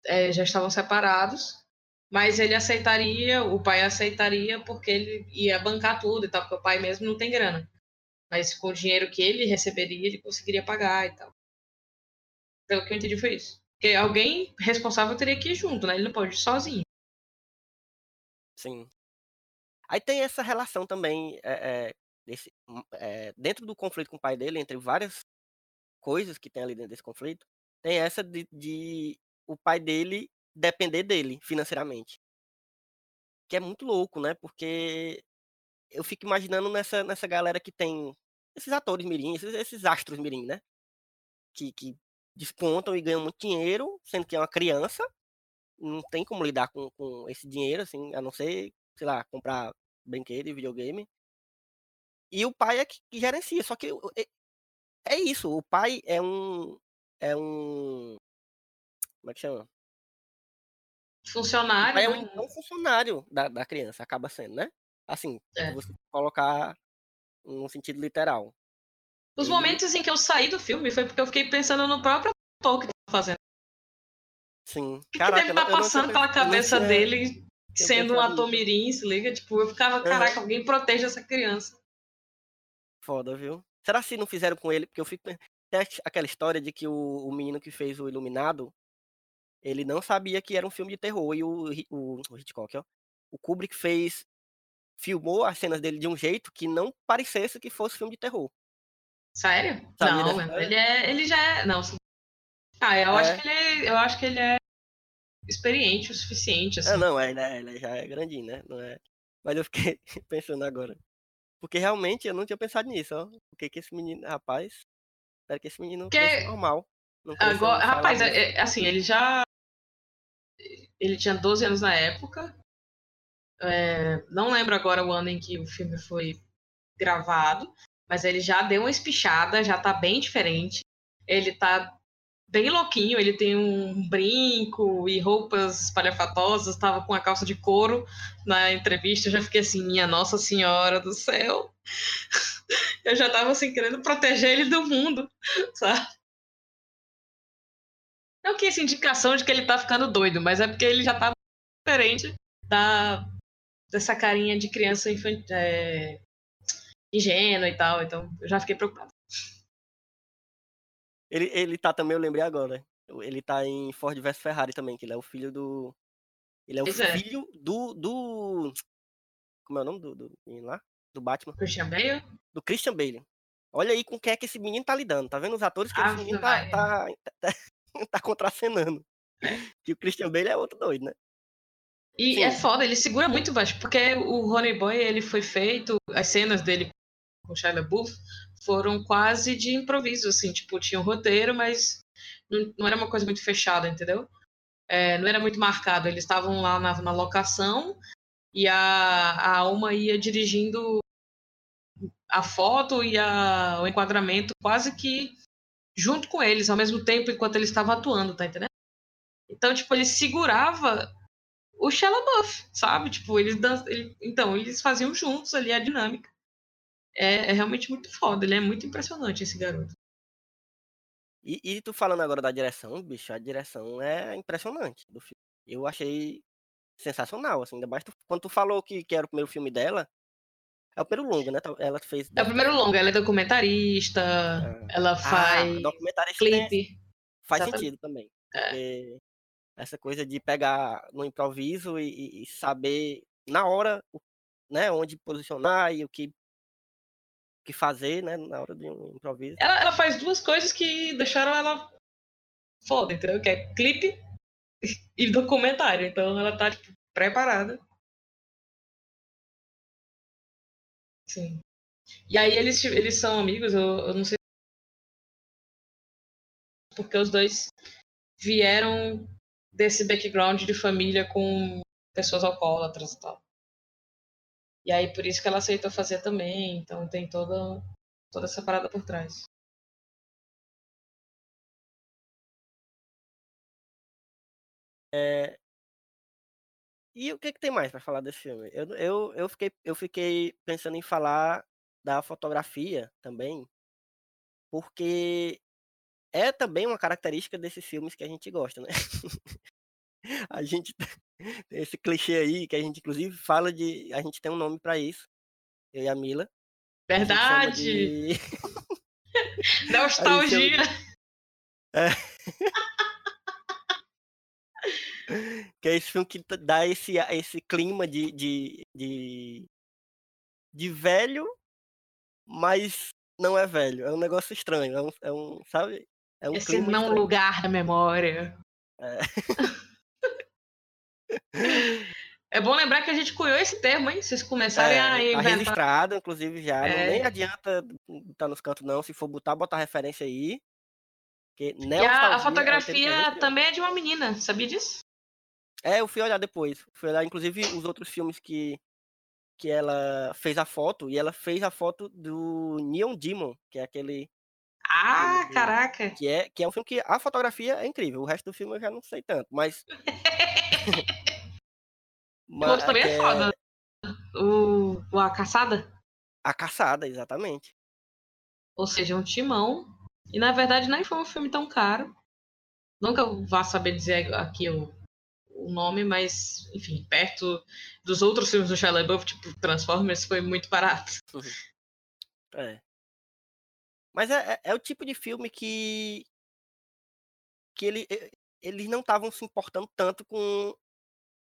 é, já estavam separados, mas ele aceitaria, o pai aceitaria porque ele ia bancar tudo e tal, porque o pai mesmo não tem grana. Mas com o dinheiro que ele receberia, ele conseguiria pagar e tal. Pelo que eu entendi foi isso. Porque alguém responsável teria que ir junto, né? Ele não pode ir sozinho. Sim. Aí tem essa relação também, é, é, desse, hum, é, dentro do conflito com o pai dele, entre várias coisas que tem ali dentro desse conflito, tem essa de, de o pai dele depender dele financeiramente. Que é muito louco, né? Porque eu fico imaginando nessa, nessa galera que tem esses atores mirim, esses, esses astros mirim, né? Que, que despontam e ganham muito dinheiro, sendo que é uma criança, não tem como lidar com, com esse dinheiro, assim, a não ser, sei lá, comprar brinquedo e videogame. E o pai é que, que gerencia, só que é, é isso, o pai é um. É um. Como é que chama? Funcionário. é um, é um funcionário da, da criança, acaba sendo, né? Assim, É. se você colocar no sentido literal. Os momentos em que eu saí do filme foi porque eu fiquei pensando no próprio ator que tá fazendo. Sim. O que, deve estar não passando pela cabeça tinha- dele sendo um ator mirim, se liga? Tipo, eu ficava, caraca, alguém proteja essa criança. Foda, viu? Será que não fizeram com ele? Porque eu fico. Tem aque- aquela história de que o, o menino que fez o Iluminado, ele não sabia que era um filme de terror. E o, o, o Hitchcock, ó. O Kubrick fez. Filmou as cenas dele de um jeito que não parecesse que fosse filme de terror. Sério? Sabia não, mano, história? ele é. Ele já é. Não. Ah, eu É. acho que ele é. Eu acho que ele é experiente o suficiente, assim. Ah, não, é, né? Ele já é grandinho, né? Não é... Mas eu fiquei [laughs] pensando agora. Porque realmente eu não tinha pensado nisso, ó. Porque que esse menino, rapaz. Espero que esse menino cresça normal. Não Agora, rapaz, é- é- assim, ele já. Ele tinha 12 anos na época. É, não lembro agora o ano em que o filme foi gravado, mas ele já deu uma espichada, já tá bem diferente. Ele tá bem louquinho, ele tem um brinco e roupas espalhafatosas, tava com a calça de couro na entrevista, eu já fiquei assim, minha Nossa Senhora do céu. [laughs] Eu já tava assim, querendo proteger ele do mundo, sabe? Não que essa indicação de que ele tá ficando doido, mas é porque ele já tá diferente da, dessa carinha de criança infan- é, ingênua e tal, então eu já fiquei preocupada. Ele, ele tá também, eu lembrei agora. Ele tá em Ford vs Ferrari também, que ele é o filho do. Ele é o Pois é. filho do. do. Como é o nome do, do menino lá? Do Batman? Christian Bale? Do Christian Bale. Olha aí com quem é que esse menino tá lidando. Tá vendo os atores que esse Ave menino tá, tá, tá, [laughs] tá contracenando. Que o Christian Bale é outro doido, né? E Sim. é foda, ele segura muito baixo, porque o Ronnie Boy, ele foi feito, as cenas dele com o Shia LaBeouf foram quase de improviso, assim, tipo, tinha um roteiro, mas não, não era uma coisa muito fechada, entendeu? É, não era muito marcado, eles estavam lá na, na locação e a, a Alma ia dirigindo a foto e a, o enquadramento quase que junto com eles, ao mesmo tempo, enquanto eles estavam atuando, tá entendendo? Então, tipo, ele segurava o Shia LaBeouf, sabe? Tipo, eles dan... ele... então, eles faziam juntos ali a dinâmica. É, é realmente muito foda, ele é muito impressionante esse garoto. E, e tu falando agora da direção, bicho, a direção é impressionante do filme. Eu achei sensacional, assim, ainda mais tu- quando tu falou que, que era o primeiro filme dela. É o primeiro longa, né? Ela fez. É o primeiro longa, ela é documentarista, ela Ah, faz documentarista tem- clipe. faz Exatamente. sentido também. É. Essa coisa de pegar no improviso e, e- saber na hora, né, onde posicionar e o que, o que fazer, né, na hora de um improviso. Ela, ela faz duas coisas que deixaram ela foda, entendeu? Que é clipe e documentário. Então ela tá, tipo, preparada. Sim. E aí eles, eles são amigos, eu, eu não sei porque os dois vieram desse background de família com pessoas alcoólatras e tal. E aí por isso que ela aceitou fazer também, então tem toda, toda essa parada por trás. É... E o que, que tem mais para falar desse filme? Eu, eu, eu, fiquei, eu fiquei pensando em falar da fotografia também, porque é também uma característica desses filmes que a gente gosta, né? [laughs] a gente [laughs] tem esse clichê aí que a gente inclusive fala de, a gente tem um nome para isso, eu e a Mila. A Verdade! de... [laughs] Nostalgia! É. [laughs] que é esse filme que dá esse, esse clima de, de, de, de velho, mas não é velho. É um negócio estranho. É um, é um sabe? É um Esse não estranho. lugar da memória. É. [laughs] É bom lembrar que a gente cunhou esse termo, hein? Vocês começarem É, a tá inventar. registrado, inclusive, já. Não, É. nem adianta botar nos cantos, não. Se for botar, bota a referência aí. Porque E a, a é que fotografia também é de uma menina, sabia disso? É, eu fui olhar depois. Fui olhar, inclusive, os outros filmes que, que ela fez a foto. E ela fez a foto do Neon Demon, que é aquele. Ah, Sim. caraca! Que é, que é um filme que a fotografia é incrível. O resto do filme eu já não sei tanto, mas. [laughs] O outro também que é foda. O, o A Caçada? A Caçada, exatamente. Ou seja, um timão. E na verdade nem foi um filme tão caro. Nunca vá saber dizer aqui o, o nome, mas, enfim, perto dos outros filmes do Shia LaBeouf, tipo Transformers, foi muito barato. [laughs] É. Mas é, é- é o tipo de filme que. que ele, eles não estavam se importando tanto com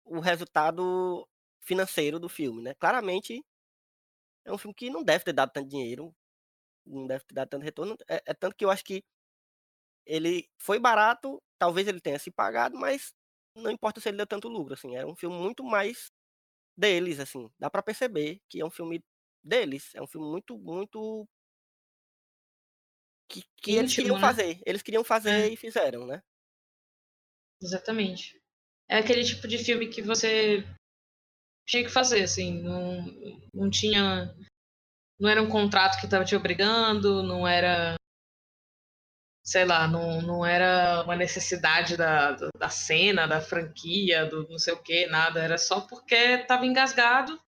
o resultado financeiro do filme, né? Claramente é um filme que não deve ter dado tanto dinheiro, não deve ter dado tanto retorno. É, é tanto que eu acho que ele foi barato, talvez ele tenha se pagado, mas não importa se ele deu tanto lucro, assim. É um filme muito mais deles, assim. Dá pra perceber que é um filme deles. É um filme muito, muito que, que eles queriam né? fazer. Eles queriam fazer É. e fizeram, né? Exatamente. É aquele tipo de filme que você tinha que fazer, assim, não, não tinha. Não era um contrato que estava te obrigando, não era. Sei lá, não, não era uma necessidade da, da- cena, da franquia, do não sei o que, nada. Era só porque estava engasgado.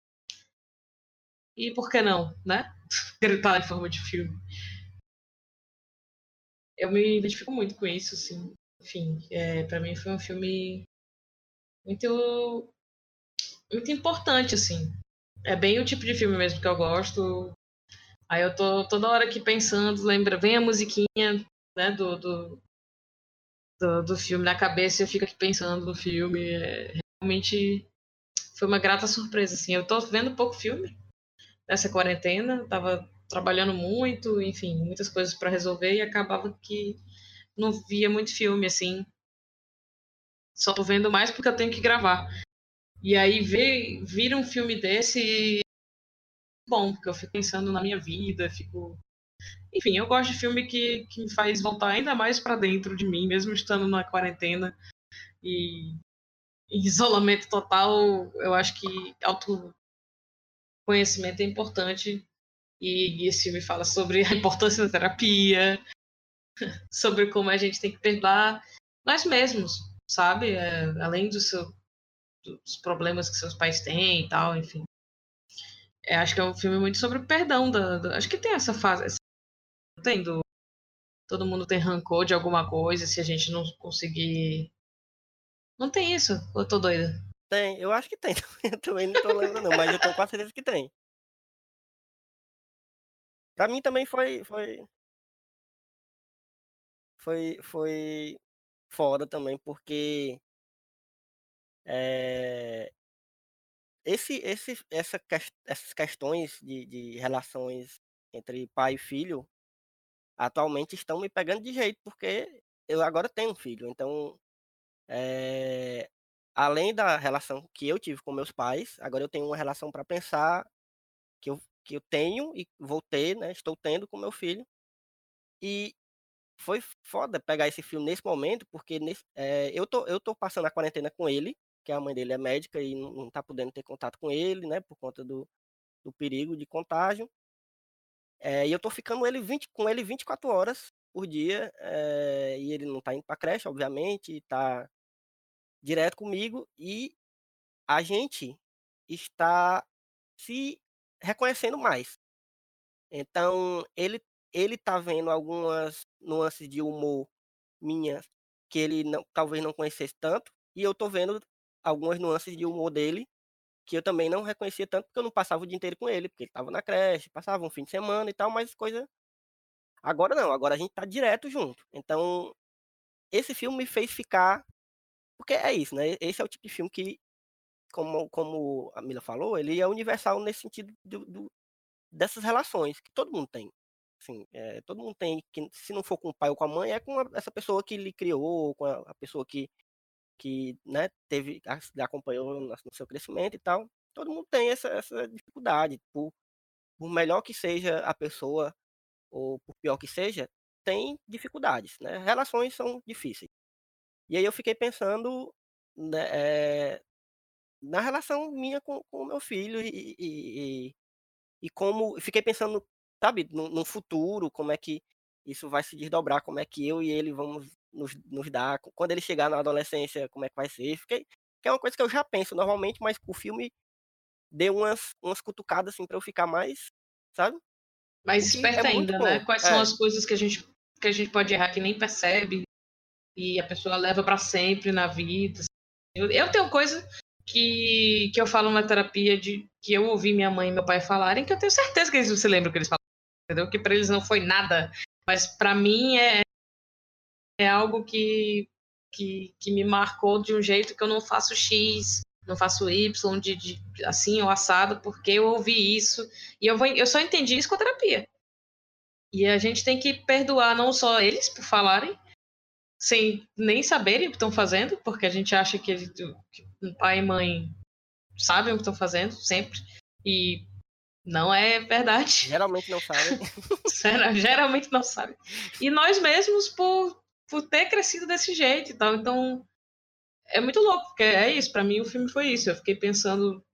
E por que não, né? [laughs] Gritar em forma de filme. Eu me identifico muito com isso, assim. Enfim, é, para mim foi um filme muito muito importante assim é bem o tipo de filme mesmo que eu gosto aí eu tô toda hora aqui pensando lembra vem a musiquinha né do do, do, do filme na cabeça e eu fico aqui pensando no filme é, realmente foi uma grata surpresa assim eu tô vendo pouco filme nessa quarentena tava trabalhando muito enfim muitas coisas para resolver e acabava que não via muito filme assim só tô vendo mais porque eu tenho que gravar. E aí ver, vir um filme desse bom, porque eu fico pensando na minha vida, fico enfim, eu gosto de filme que, que me faz voltar ainda mais para dentro de mim, mesmo estando na quarentena e em isolamento total, eu acho que autoconhecimento é importante e, e esse filme fala sobre a importância da terapia, [laughs] sobre como a gente tem que perdoar nós mesmos, sabe? É, além do seu, dos problemas que seus pais têm e tal, enfim. É, acho que é um filme muito sobre o perdão. Da, da- acho que tem essa fase. Essa, tem do, todo mundo tem rancor de alguma coisa se a gente não conseguir. Não tem isso? Ou eu tô doida? Tem, eu acho que tem. [laughs] Eu também não tô lembrando, não, mas eu tenho quase certeza que tem. Pra mim também foi. Foi. Foi, foi foda também, porque. É, esse, esse, essa, essas questões de, de relações entre pai e filho atualmente estão me pegando de jeito, porque eu agora tenho um filho. Então, é, além da relação que eu tive com meus pais, agora eu tenho uma relação para pensar que eu, que eu tenho e vou ter, né? Estou tendo com meu filho. E foi foda pegar esse filme nesse momento, porque nesse, é, eu, tô, eu tô passando a quarentena com ele, que a mãe dele é médica e não, não tá podendo ter contato com ele, né, por conta do, do perigo de contágio. É, e eu tô ficando ele 20, com ele 24 horas por dia, é, e ele não tá indo pra creche, obviamente, tá direto comigo, e a gente está se reconhecendo mais. Então, ele ele tá vendo algumas nuances de humor minhas que ele não, talvez não conhecesse tanto, e eu tô vendo algumas nuances de humor dele que eu também não reconhecia tanto porque eu não passava o dia inteiro com ele, porque ele tava na creche, passava um fim de semana e tal, mas coisa agora não, agora a gente tá direto junto. Então, esse filme me fez ficar porque é isso, né? Esse é o tipo de filme que como, como a Mila falou, ele é universal nesse sentido do, do dessas relações que todo mundo tem. Assim, é, todo mundo tem, que se não for com o pai ou com a mãe, é com a, essa pessoa que lhe criou, com a, a pessoa que, que né, teve, acompanhou no, seu crescimento e tal. Todo mundo tem essa, essa dificuldade. Por, por melhor que seja a pessoa, ou por pior que seja, tem dificuldades. Né? Relações são difíceis. E aí eu fiquei pensando né, é, na relação minha com o meu filho e, e, e como fiquei pensando, sabe, no, no, futuro, como é que isso vai se desdobrar, como é que eu e ele vamos nos, nos dar, quando ele chegar na adolescência, como é que vai ser. Fiquei, que é uma coisa que eu já penso normalmente, mas o filme deu umas, umas cutucadas assim para eu ficar mais, sabe? Mais esperto é ainda, né? Quais é. são as coisas que a gente que a gente pode errar que nem percebe e a pessoa leva para sempre na vida. Eu, eu tenho coisa que, que eu falo na terapia de que eu ouvi minha mãe e meu pai falarem, que eu tenho certeza que eles se lembram que eles falaram, entendeu? Que para eles não foi nada, mas para mim é, é algo que, que, que me marcou de um jeito que eu não faço X, não faço Y, de, de assim ou assado, porque eu ouvi isso e eu, vou, eu só entendi isso com a terapia. E a gente tem que perdoar não só eles por falarem, sem nem saberem o que estão fazendo, porque a gente acha que, ele, que pai e mãe sabem o que estão fazendo sempre e não é verdade. Geralmente não sabem. [laughs] Geralmente não sabem. E nós mesmos por, por ter crescido desse jeito e tal. Então é muito louco, porque é isso. Para mim o filme foi isso. Eu fiquei pensando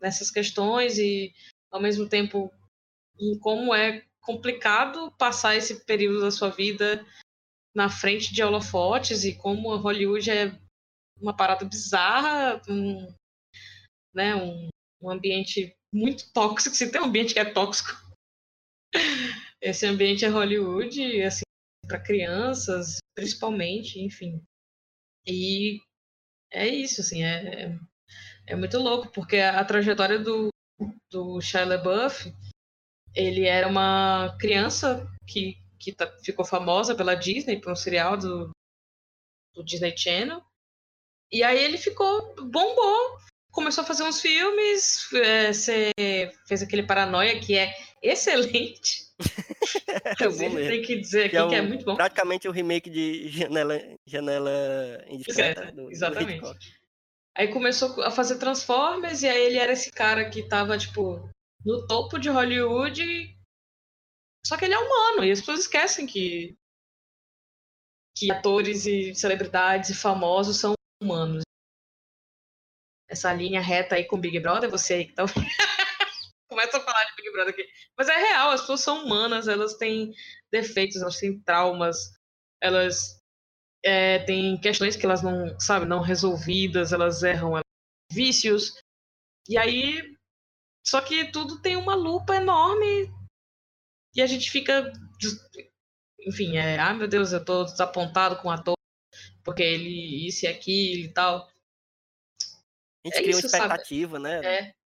nessas questões e ao mesmo tempo em como é complicado passar esse período da sua vida na frente de holofotes e como Hollywood é uma parada bizarra, um, né, um, um ambiente muito tóxico. [laughs] Se tem um ambiente que é tóxico, esse ambiente é Hollywood, assim, para crianças, principalmente, enfim. E é isso, assim, é, é, é muito louco, porque a, trajetória do, do Shia LaBeouf, ele era uma criança que que tá, ficou famosa pela Disney, por um serial do, do Disney Channel. E aí ele ficou, bombou, começou a fazer uns filmes, é, fez aquele Paranoia que é excelente. é bom Tem que dizer aqui que é, um, que é, muito bom. Praticamente o remake de Janela, Janela Indiscreta. Do, exatamente. Do aí começou a fazer Transformers e aí ele era esse cara que tava, tipo, no topo de Hollywood só que ele é humano e as pessoas esquecem que que atores e celebridades e famosos são humanos. Essa linha reta aí com Big Brother, você aí que tá [laughs] começa a falar de Big Brother aqui. Mas é real, as pessoas são humanas, elas têm defeitos, elas têm traumas, elas é, têm questões que elas não, sabe, não resolvidas, elas erram, elas vícios. E aí, só que tudo tem uma lupa enorme e a gente fica. Enfim, é. Ah, meu Deus, eu tô desapontado com o ator, porque ele isso e aquilo e tal. A gente é cria isso, uma expectativa, sabe? né? É.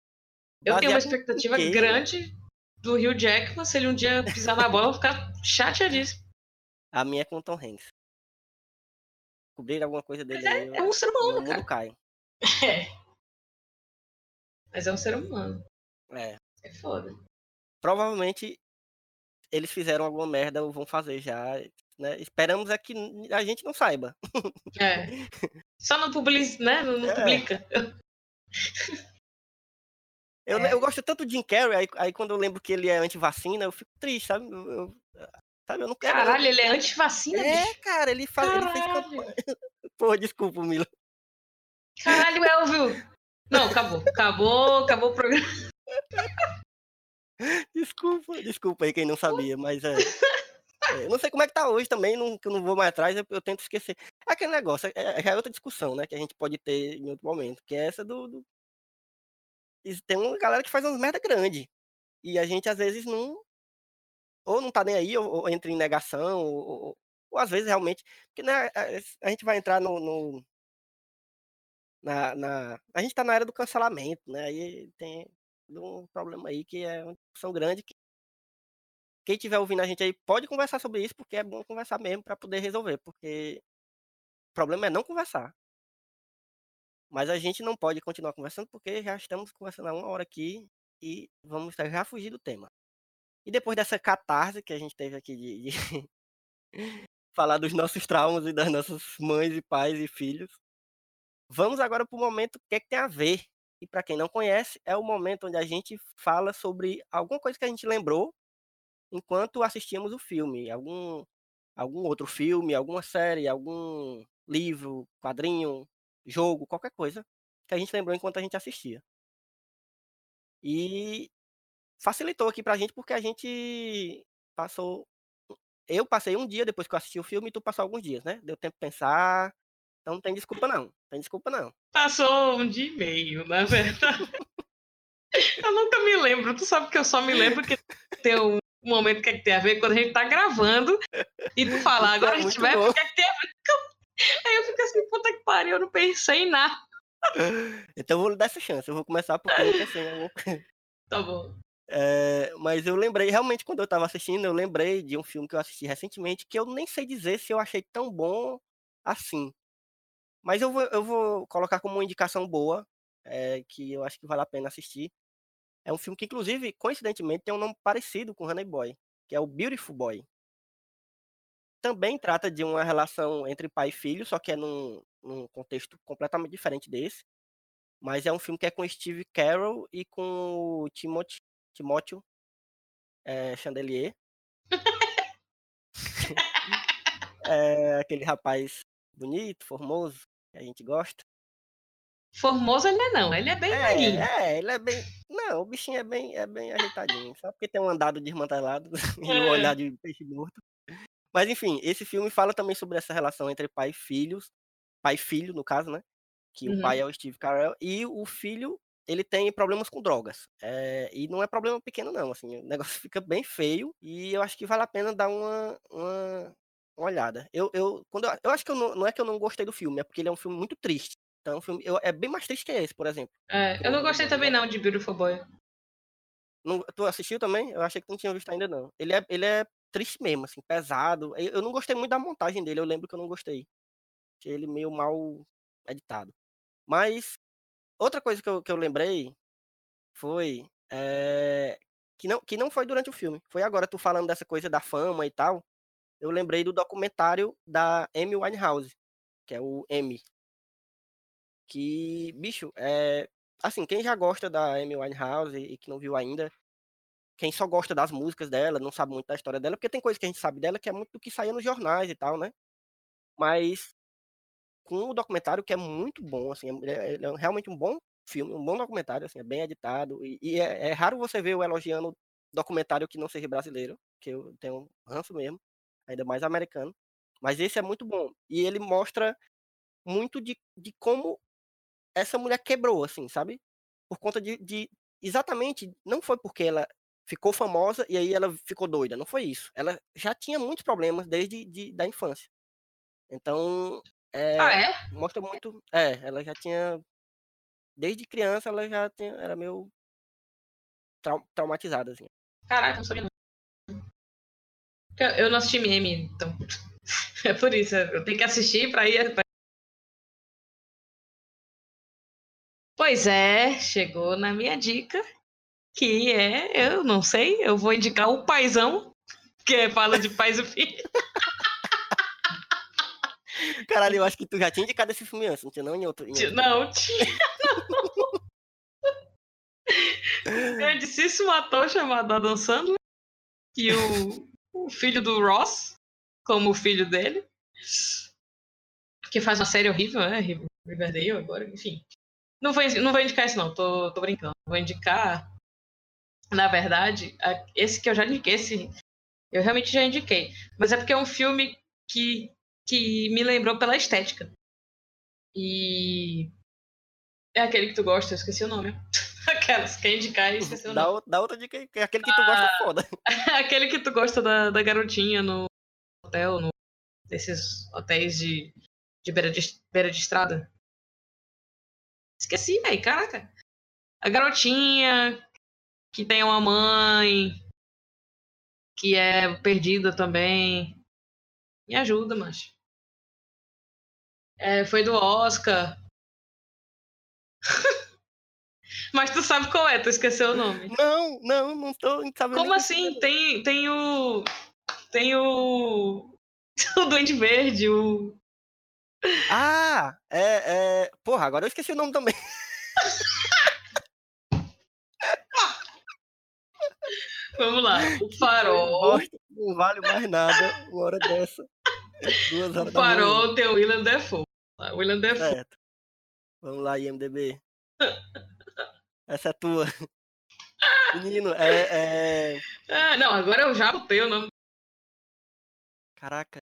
Eu tenho uma expectativa grande do Rio Jackman, se ele um dia pisar na bola, eu vou ficar chateadíssimo. A minha é com o Tom Hanks. Cobrir alguma coisa dele. É, é, um ser humano, cara. Cai. É. Mas é um ser humano. É. É foda. Provavelmente eles fizeram alguma merda ou vão fazer já. Né? Esperamos é que a gente não saiba. É. [laughs] Só não publica, né? Não, não é. publica. [laughs] Eu, é. eu gosto tanto de Jim Carrey, aí, aí, quando eu lembro que ele é anti-vacina, eu fico triste, sabe? Eu, eu, Sabe, eu não quero. Caralho, ele é anti-vacina, É, bicho. cara, ele faz. Ele fez. Pô, [laughs] desculpa, Mila. Caralho, Elvio. Não, acabou. Acabou, acabou o programa. Desculpa, desculpa aí quem não sabia, mas é. é, eu não sei como é que tá hoje também, não, que eu não vou mais atrás, eu, eu tento esquecer. É aquele negócio, é, é- já é outra discussão, né? Que a gente pode ter em outro momento, que é essa do. do... Tem uma galera que faz umas merda grande. E a gente às vezes não. Ou não tá nem aí, ou, ou entra em negação, ou, ou- ou às vezes realmente. Porque né, a, a gente vai entrar no. no- na, na- a gente tá na era do cancelamento, né? Aí tem um problema aí que é uma discussão grande que quem estiver ouvindo a gente aí pode conversar sobre isso, porque é bom conversar mesmo para poder resolver, porque o problema é não conversar. Mas a gente não pode continuar conversando porque já estamos conversando há uma hora aqui e vamos já fugir do tema. E depois dessa catarse que a gente teve aqui de, de [laughs] falar dos nossos traumas e das nossas mães e pais e filhos, vamos agora para o momento que é que tem a ver. E para quem não conhece, é o momento onde a gente fala sobre alguma coisa que a gente lembrou enquanto assistíamos o filme, algum algum outro filme, alguma série, algum livro, quadrinho, jogo, qualquer coisa que a gente lembrou enquanto a gente assistia. E facilitou aqui pra gente porque a gente passou eu passei um dia depois que eu assisti o filme e tu passou alguns dias, né? Deu tempo de pensar. Então não tem desculpa não. Tem desculpa não. Passou um dia e meio, na verdade. [laughs] Eu nunca me lembro. Tu sabe que eu só me lembro que tem um momento que, é que tem a ver quando a gente tá gravando e tu falar, [laughs] Isso é agora a gente vai porque é que tem a ver. Aí eu fico assim, puta que pariu, eu não pensei em nada. [laughs] Então eu vou dar essa chance. Eu vou começar porque eu pensei em alguma [laughs] Tá bom. É, mas eu lembrei, realmente, quando eu tava assistindo, eu lembrei de um filme que eu assisti recentemente, que eu nem sei dizer se eu achei tão bom assim. Mas eu vou, eu vou colocar como uma indicação boa, é, que eu acho que vale a pena assistir. É um filme que, inclusive, coincidentemente, tem um nome parecido com Honey Boy, que é o Beautiful Boy. Também trata de uma relação entre pai e filho, só que é num, num contexto completamente diferente desse. Mas é um filme que é com Steve Carell e com o Timothy, Timóteo é, Chandelier. [laughs] é aquele rapaz bonito, formoso, que a gente gosta. Formoso ele não é não, ele é bem magrinho. É, é, ele é bem. Não, o bichinho é bem, é bem ajeitadinho. Só porque tem um andado desmantelado [laughs] e um É. olhar de peixe morto. Mas enfim, esse filme fala também sobre essa relação entre pai e filhos. Pai e filho, no caso, né? Que o Uhum. pai é o Steve Carell. E o filho, ele tem problemas com drogas. É, e não é problema pequeno, não. Assim, o negócio [laughs] fica bem feio. E eu acho que vale a pena dar uma, uma, uma olhada. Eu, eu, quando eu, eu acho que eu não, não é que eu não gostei do filme, é porque ele é um filme muito triste. Então, é um filme, eu- é bem mais triste que esse, por exemplo. É, eu não gostei também não de Beautiful Boy. Não, tu assistiu também? Eu achei que tu não tinha visto ainda, não. Ele é, ele é triste mesmo, assim, pesado. Eu, não gostei muito da montagem dele, eu lembro que eu não gostei. Achei ele meio mal editado. Mas, outra coisa que eu, que eu lembrei foi eh, que, não, que não foi durante o filme. Foi agora, tu falando dessa coisa da fama e tal. Eu lembrei do documentário da Amy Winehouse, que é o M. Que, bicho, é. Assim, quem já gosta da Amy Winehouse e que não viu ainda, quem só gosta das músicas dela, não sabe muito da história dela, porque tem coisa que a gente sabe dela que é muito do que saía nos jornais e tal, né? Mas com o documentário que é muito bom, assim, é, ele é realmente um bom filme, um bom documentário, assim, é bem editado e, e é, é raro você ver eu elogiando documentário que não seja brasileiro, que eu tenho ranço mesmo, ainda mais americano. Mas esse é muito bom e ele mostra muito de, de como essa mulher quebrou, assim, sabe? Por conta de, de exatamente, não foi porque ela ficou famosa e aí ela ficou doida, não foi isso. Ela já tinha muitos problemas desde de, da infância. Então, é, Ah, é? mostra muito. É, ela já tinha. Desde criança ela já tinha, era meio trau- traumatizada, assim. Caraca, não sabia. Eu, eu não assisti meme, então. [laughs] É por isso, eu tenho que assistir pra ir. pra- Pois é, chegou na minha dica, que é, eu não sei, eu vou indicar o paizão, que fala de pais e filho. [laughs] Caralho, eu acho que tu já tinha indicado esse filme antes, não tinha não em outro. em outro. Não, tinha. Grandíssimo [laughs] ator chamado Adam Sandler. E o, o filho do Ross como o filho dele. Que faz uma série horrível, né? Riverdale agora, enfim. Não vou, não vou indicar isso, não, tô, tô brincando. Vou indicar, na verdade, esse que eu já indiquei, esse eu realmente já indiquei. Mas é porque é um filme que, que me lembrou pela estética. E. É aquele que tu gosta, eu esqueci o nome. [laughs] Aquelas, quer indicar e esqueci o nome. dá outra dica aí, é aquele que tu gosta Ah. foda. [laughs] Aquele que tu gosta da, da garotinha no hotel, no, desses hotéis de, de, beira, de beira de estrada. Esqueci, velho, caraca. A garotinha que tem uma mãe que é perdida também. Me ajuda, macho. É, foi do Oscar. [laughs] Mas tu sabe qual é, tu esqueceu o nome. Não, não, não tô sabendo. Como assim? Tem, tem o. Tem o. [laughs] O Duende Verde, o. Ah, é, é. Porra, agora eu esqueci o nome também. [laughs] Vamos lá. [laughs] O Farol. Não vale mais nada uma hora dessa. Duas O horas manhã. Farol tem o William Defoe. O William Defoe. Certo. Vamos lá, IMDB. Essa é tua. Menino, é, é. Ah, não, agora eu já botei o nome. Caraca,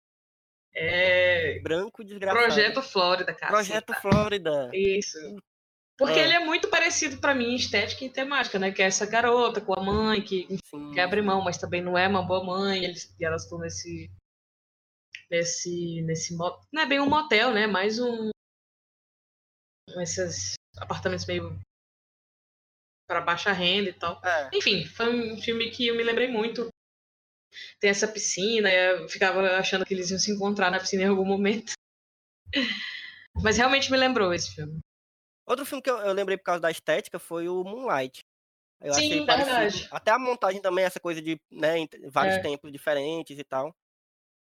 É. branco desgraçado. Projeto Flórida, cara. Projeto Flórida. Isso. Porque Ah. ele é muito parecido pra mim em estética e temática, né? Que é essa garota com a mãe que Sim. que abre mão, mas também não é uma boa mãe. Eles, e elas estão nesse. Nesse. nesse Não é bem um motel, né? Mais um. Esses apartamentos meio. para baixa renda e tal. É, Enfim, foi um filme que eu me lembrei muito. Tem essa piscina, eu ficava achando que eles iam se encontrar na piscina em algum momento. [laughs] Mas realmente me lembrou esse filme. Outro filme que eu, eu lembrei por causa da estética foi o Moonlight. Eu Sim, achei verdade. Até a montagem também, essa coisa de né, vários É. templos diferentes e tal.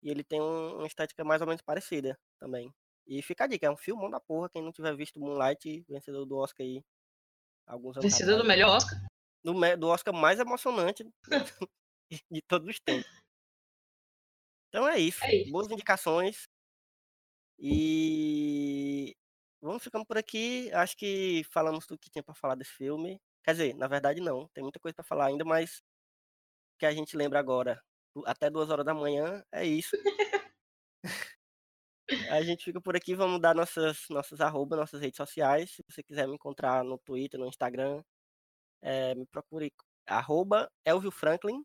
E ele tem um- uma estética mais ou menos parecida também. E fica a dica, é um filmão da porra. Quem não tiver visto Moonlight, vencedor do Oscar aí. Alguns anos Vencedor do melhor Oscar. do, me- do Oscar mais emocionante [laughs] de todos os tempos. Então é isso. É isso. Boas indicações. E vamos ficando por aqui. Acho que falamos tudo que tinha pra falar desse filme. Quer dizer, na verdade não. Tem muita coisa pra falar ainda, mas que a gente lembra agora, até duas horas da manhã, é isso. A gente fica por aqui, vamos dar nossas, nossas arroba, nossas redes sociais. Se você quiser me encontrar no Twitter, no Instagram, eh, me procure arroba Elvio Franklin,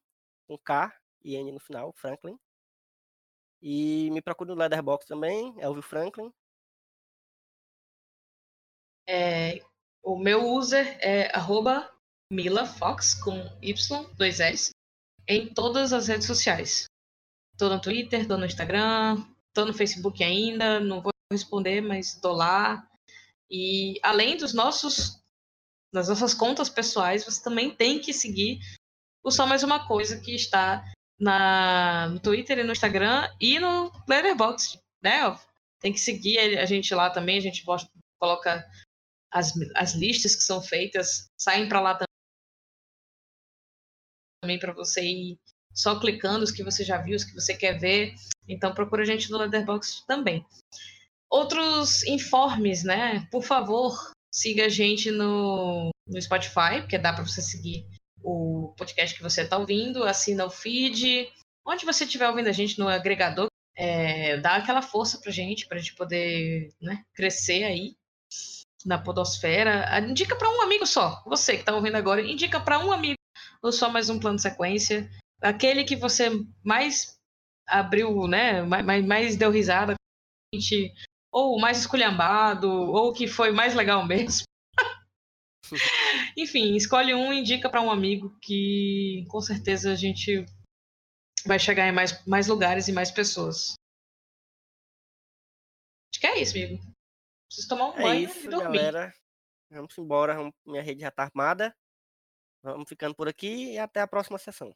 com K e N no final, Franklin. E me procure no Leatherbox também, Elvio Franklin. É, o meu user é milafox com Y, dois L's, em todas as redes sociais. Tô no Twitter, tô no Instagram, tô no Facebook ainda, não vou responder, mas tô lá. E além dos nossos das nossas contas pessoais, você também tem que seguir o Só Mais Uma Coisa que está na, no Twitter e no Instagram e no Letterboxd, né? Tem que seguir a gente lá também, a gente coloca as, as listas que são feitas, saem para lá também para você ir só clicando os que você já viu, os que você quer ver. Então procura a gente no Letterboxd também. Outros informes, né? Por favor, siga a gente no, no Spotify, porque dá para você seguir o podcast que você está ouvindo, assina o feed. Onde você estiver ouvindo a gente no agregador, é, dá aquela força pra gente, pra gente poder né, crescer aí na podosfera. Ah, Indica para um amigo só. Você que está ouvindo agora, indica para um amigo ou só mais um plano de sequência. Aquele que você mais abriu, né? Mais, mais- deu risada, ou mais esculhambado, ou que foi mais legal mesmo. [laughs] Enfim, escolhe um e indica para um amigo que com certeza a gente vai chegar em mais, mais lugares e mais pessoas. Acho que é isso, amigo. Preciso tomar um É banho isso, e dormir. galera. Vamos embora, vamos- minha rede já tá armada. Vamos ficando por aqui e até a próxima sessão.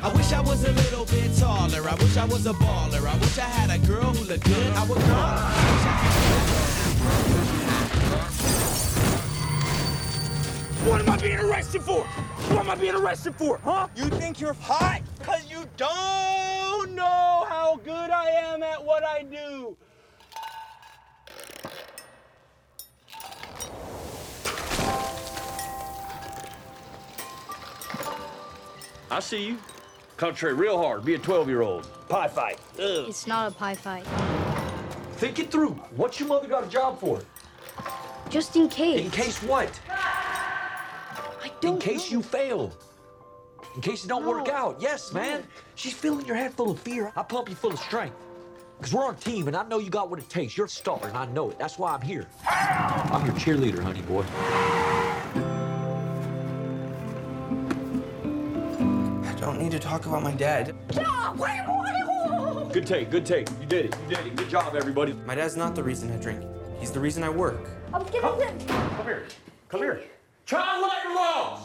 I wish I was a little bit taller. I wish I was a baller. I wish I had a girl who looked good. I would call her. What am I being arrested for? What am I being arrested for, huh? You think you're hot because you don't know how good I am at what I do. I see you. Concentrate real hard. Be a 12 year old. Pie fight. Ugh. It's not a pie fight. Think it through. What's your mother got a job for? Just in case. In case what? I don't In case know. you fail. In case it don't work out. Yes, man. She's filling your head full of fear. I pump you full of strength. Because we're on a team, and I know you got what it takes. You're a star, and I know it. That's why I'm here. I'm your cheerleader, honey boy. I don't need to talk about my dad. Good take, good take. You did it. You did it. Good job, everybody. My dad's not the reason I drink. He's the reason I work. Come here. Come here. Child labor laws!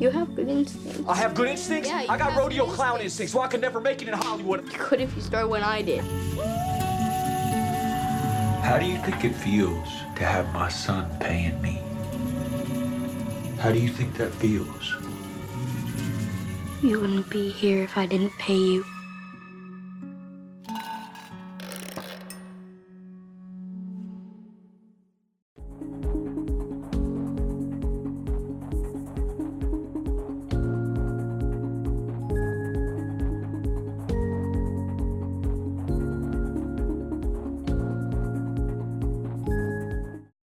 You have good instincts. I have good instincts. Yeah, you I got have rodeo good clown instincts. instincts, so I could never make it in Hollywood. You could if you started when I did. How do you think it feels to have my son paying me? How do you think that feels? You wouldn't be here if I didn't pay you.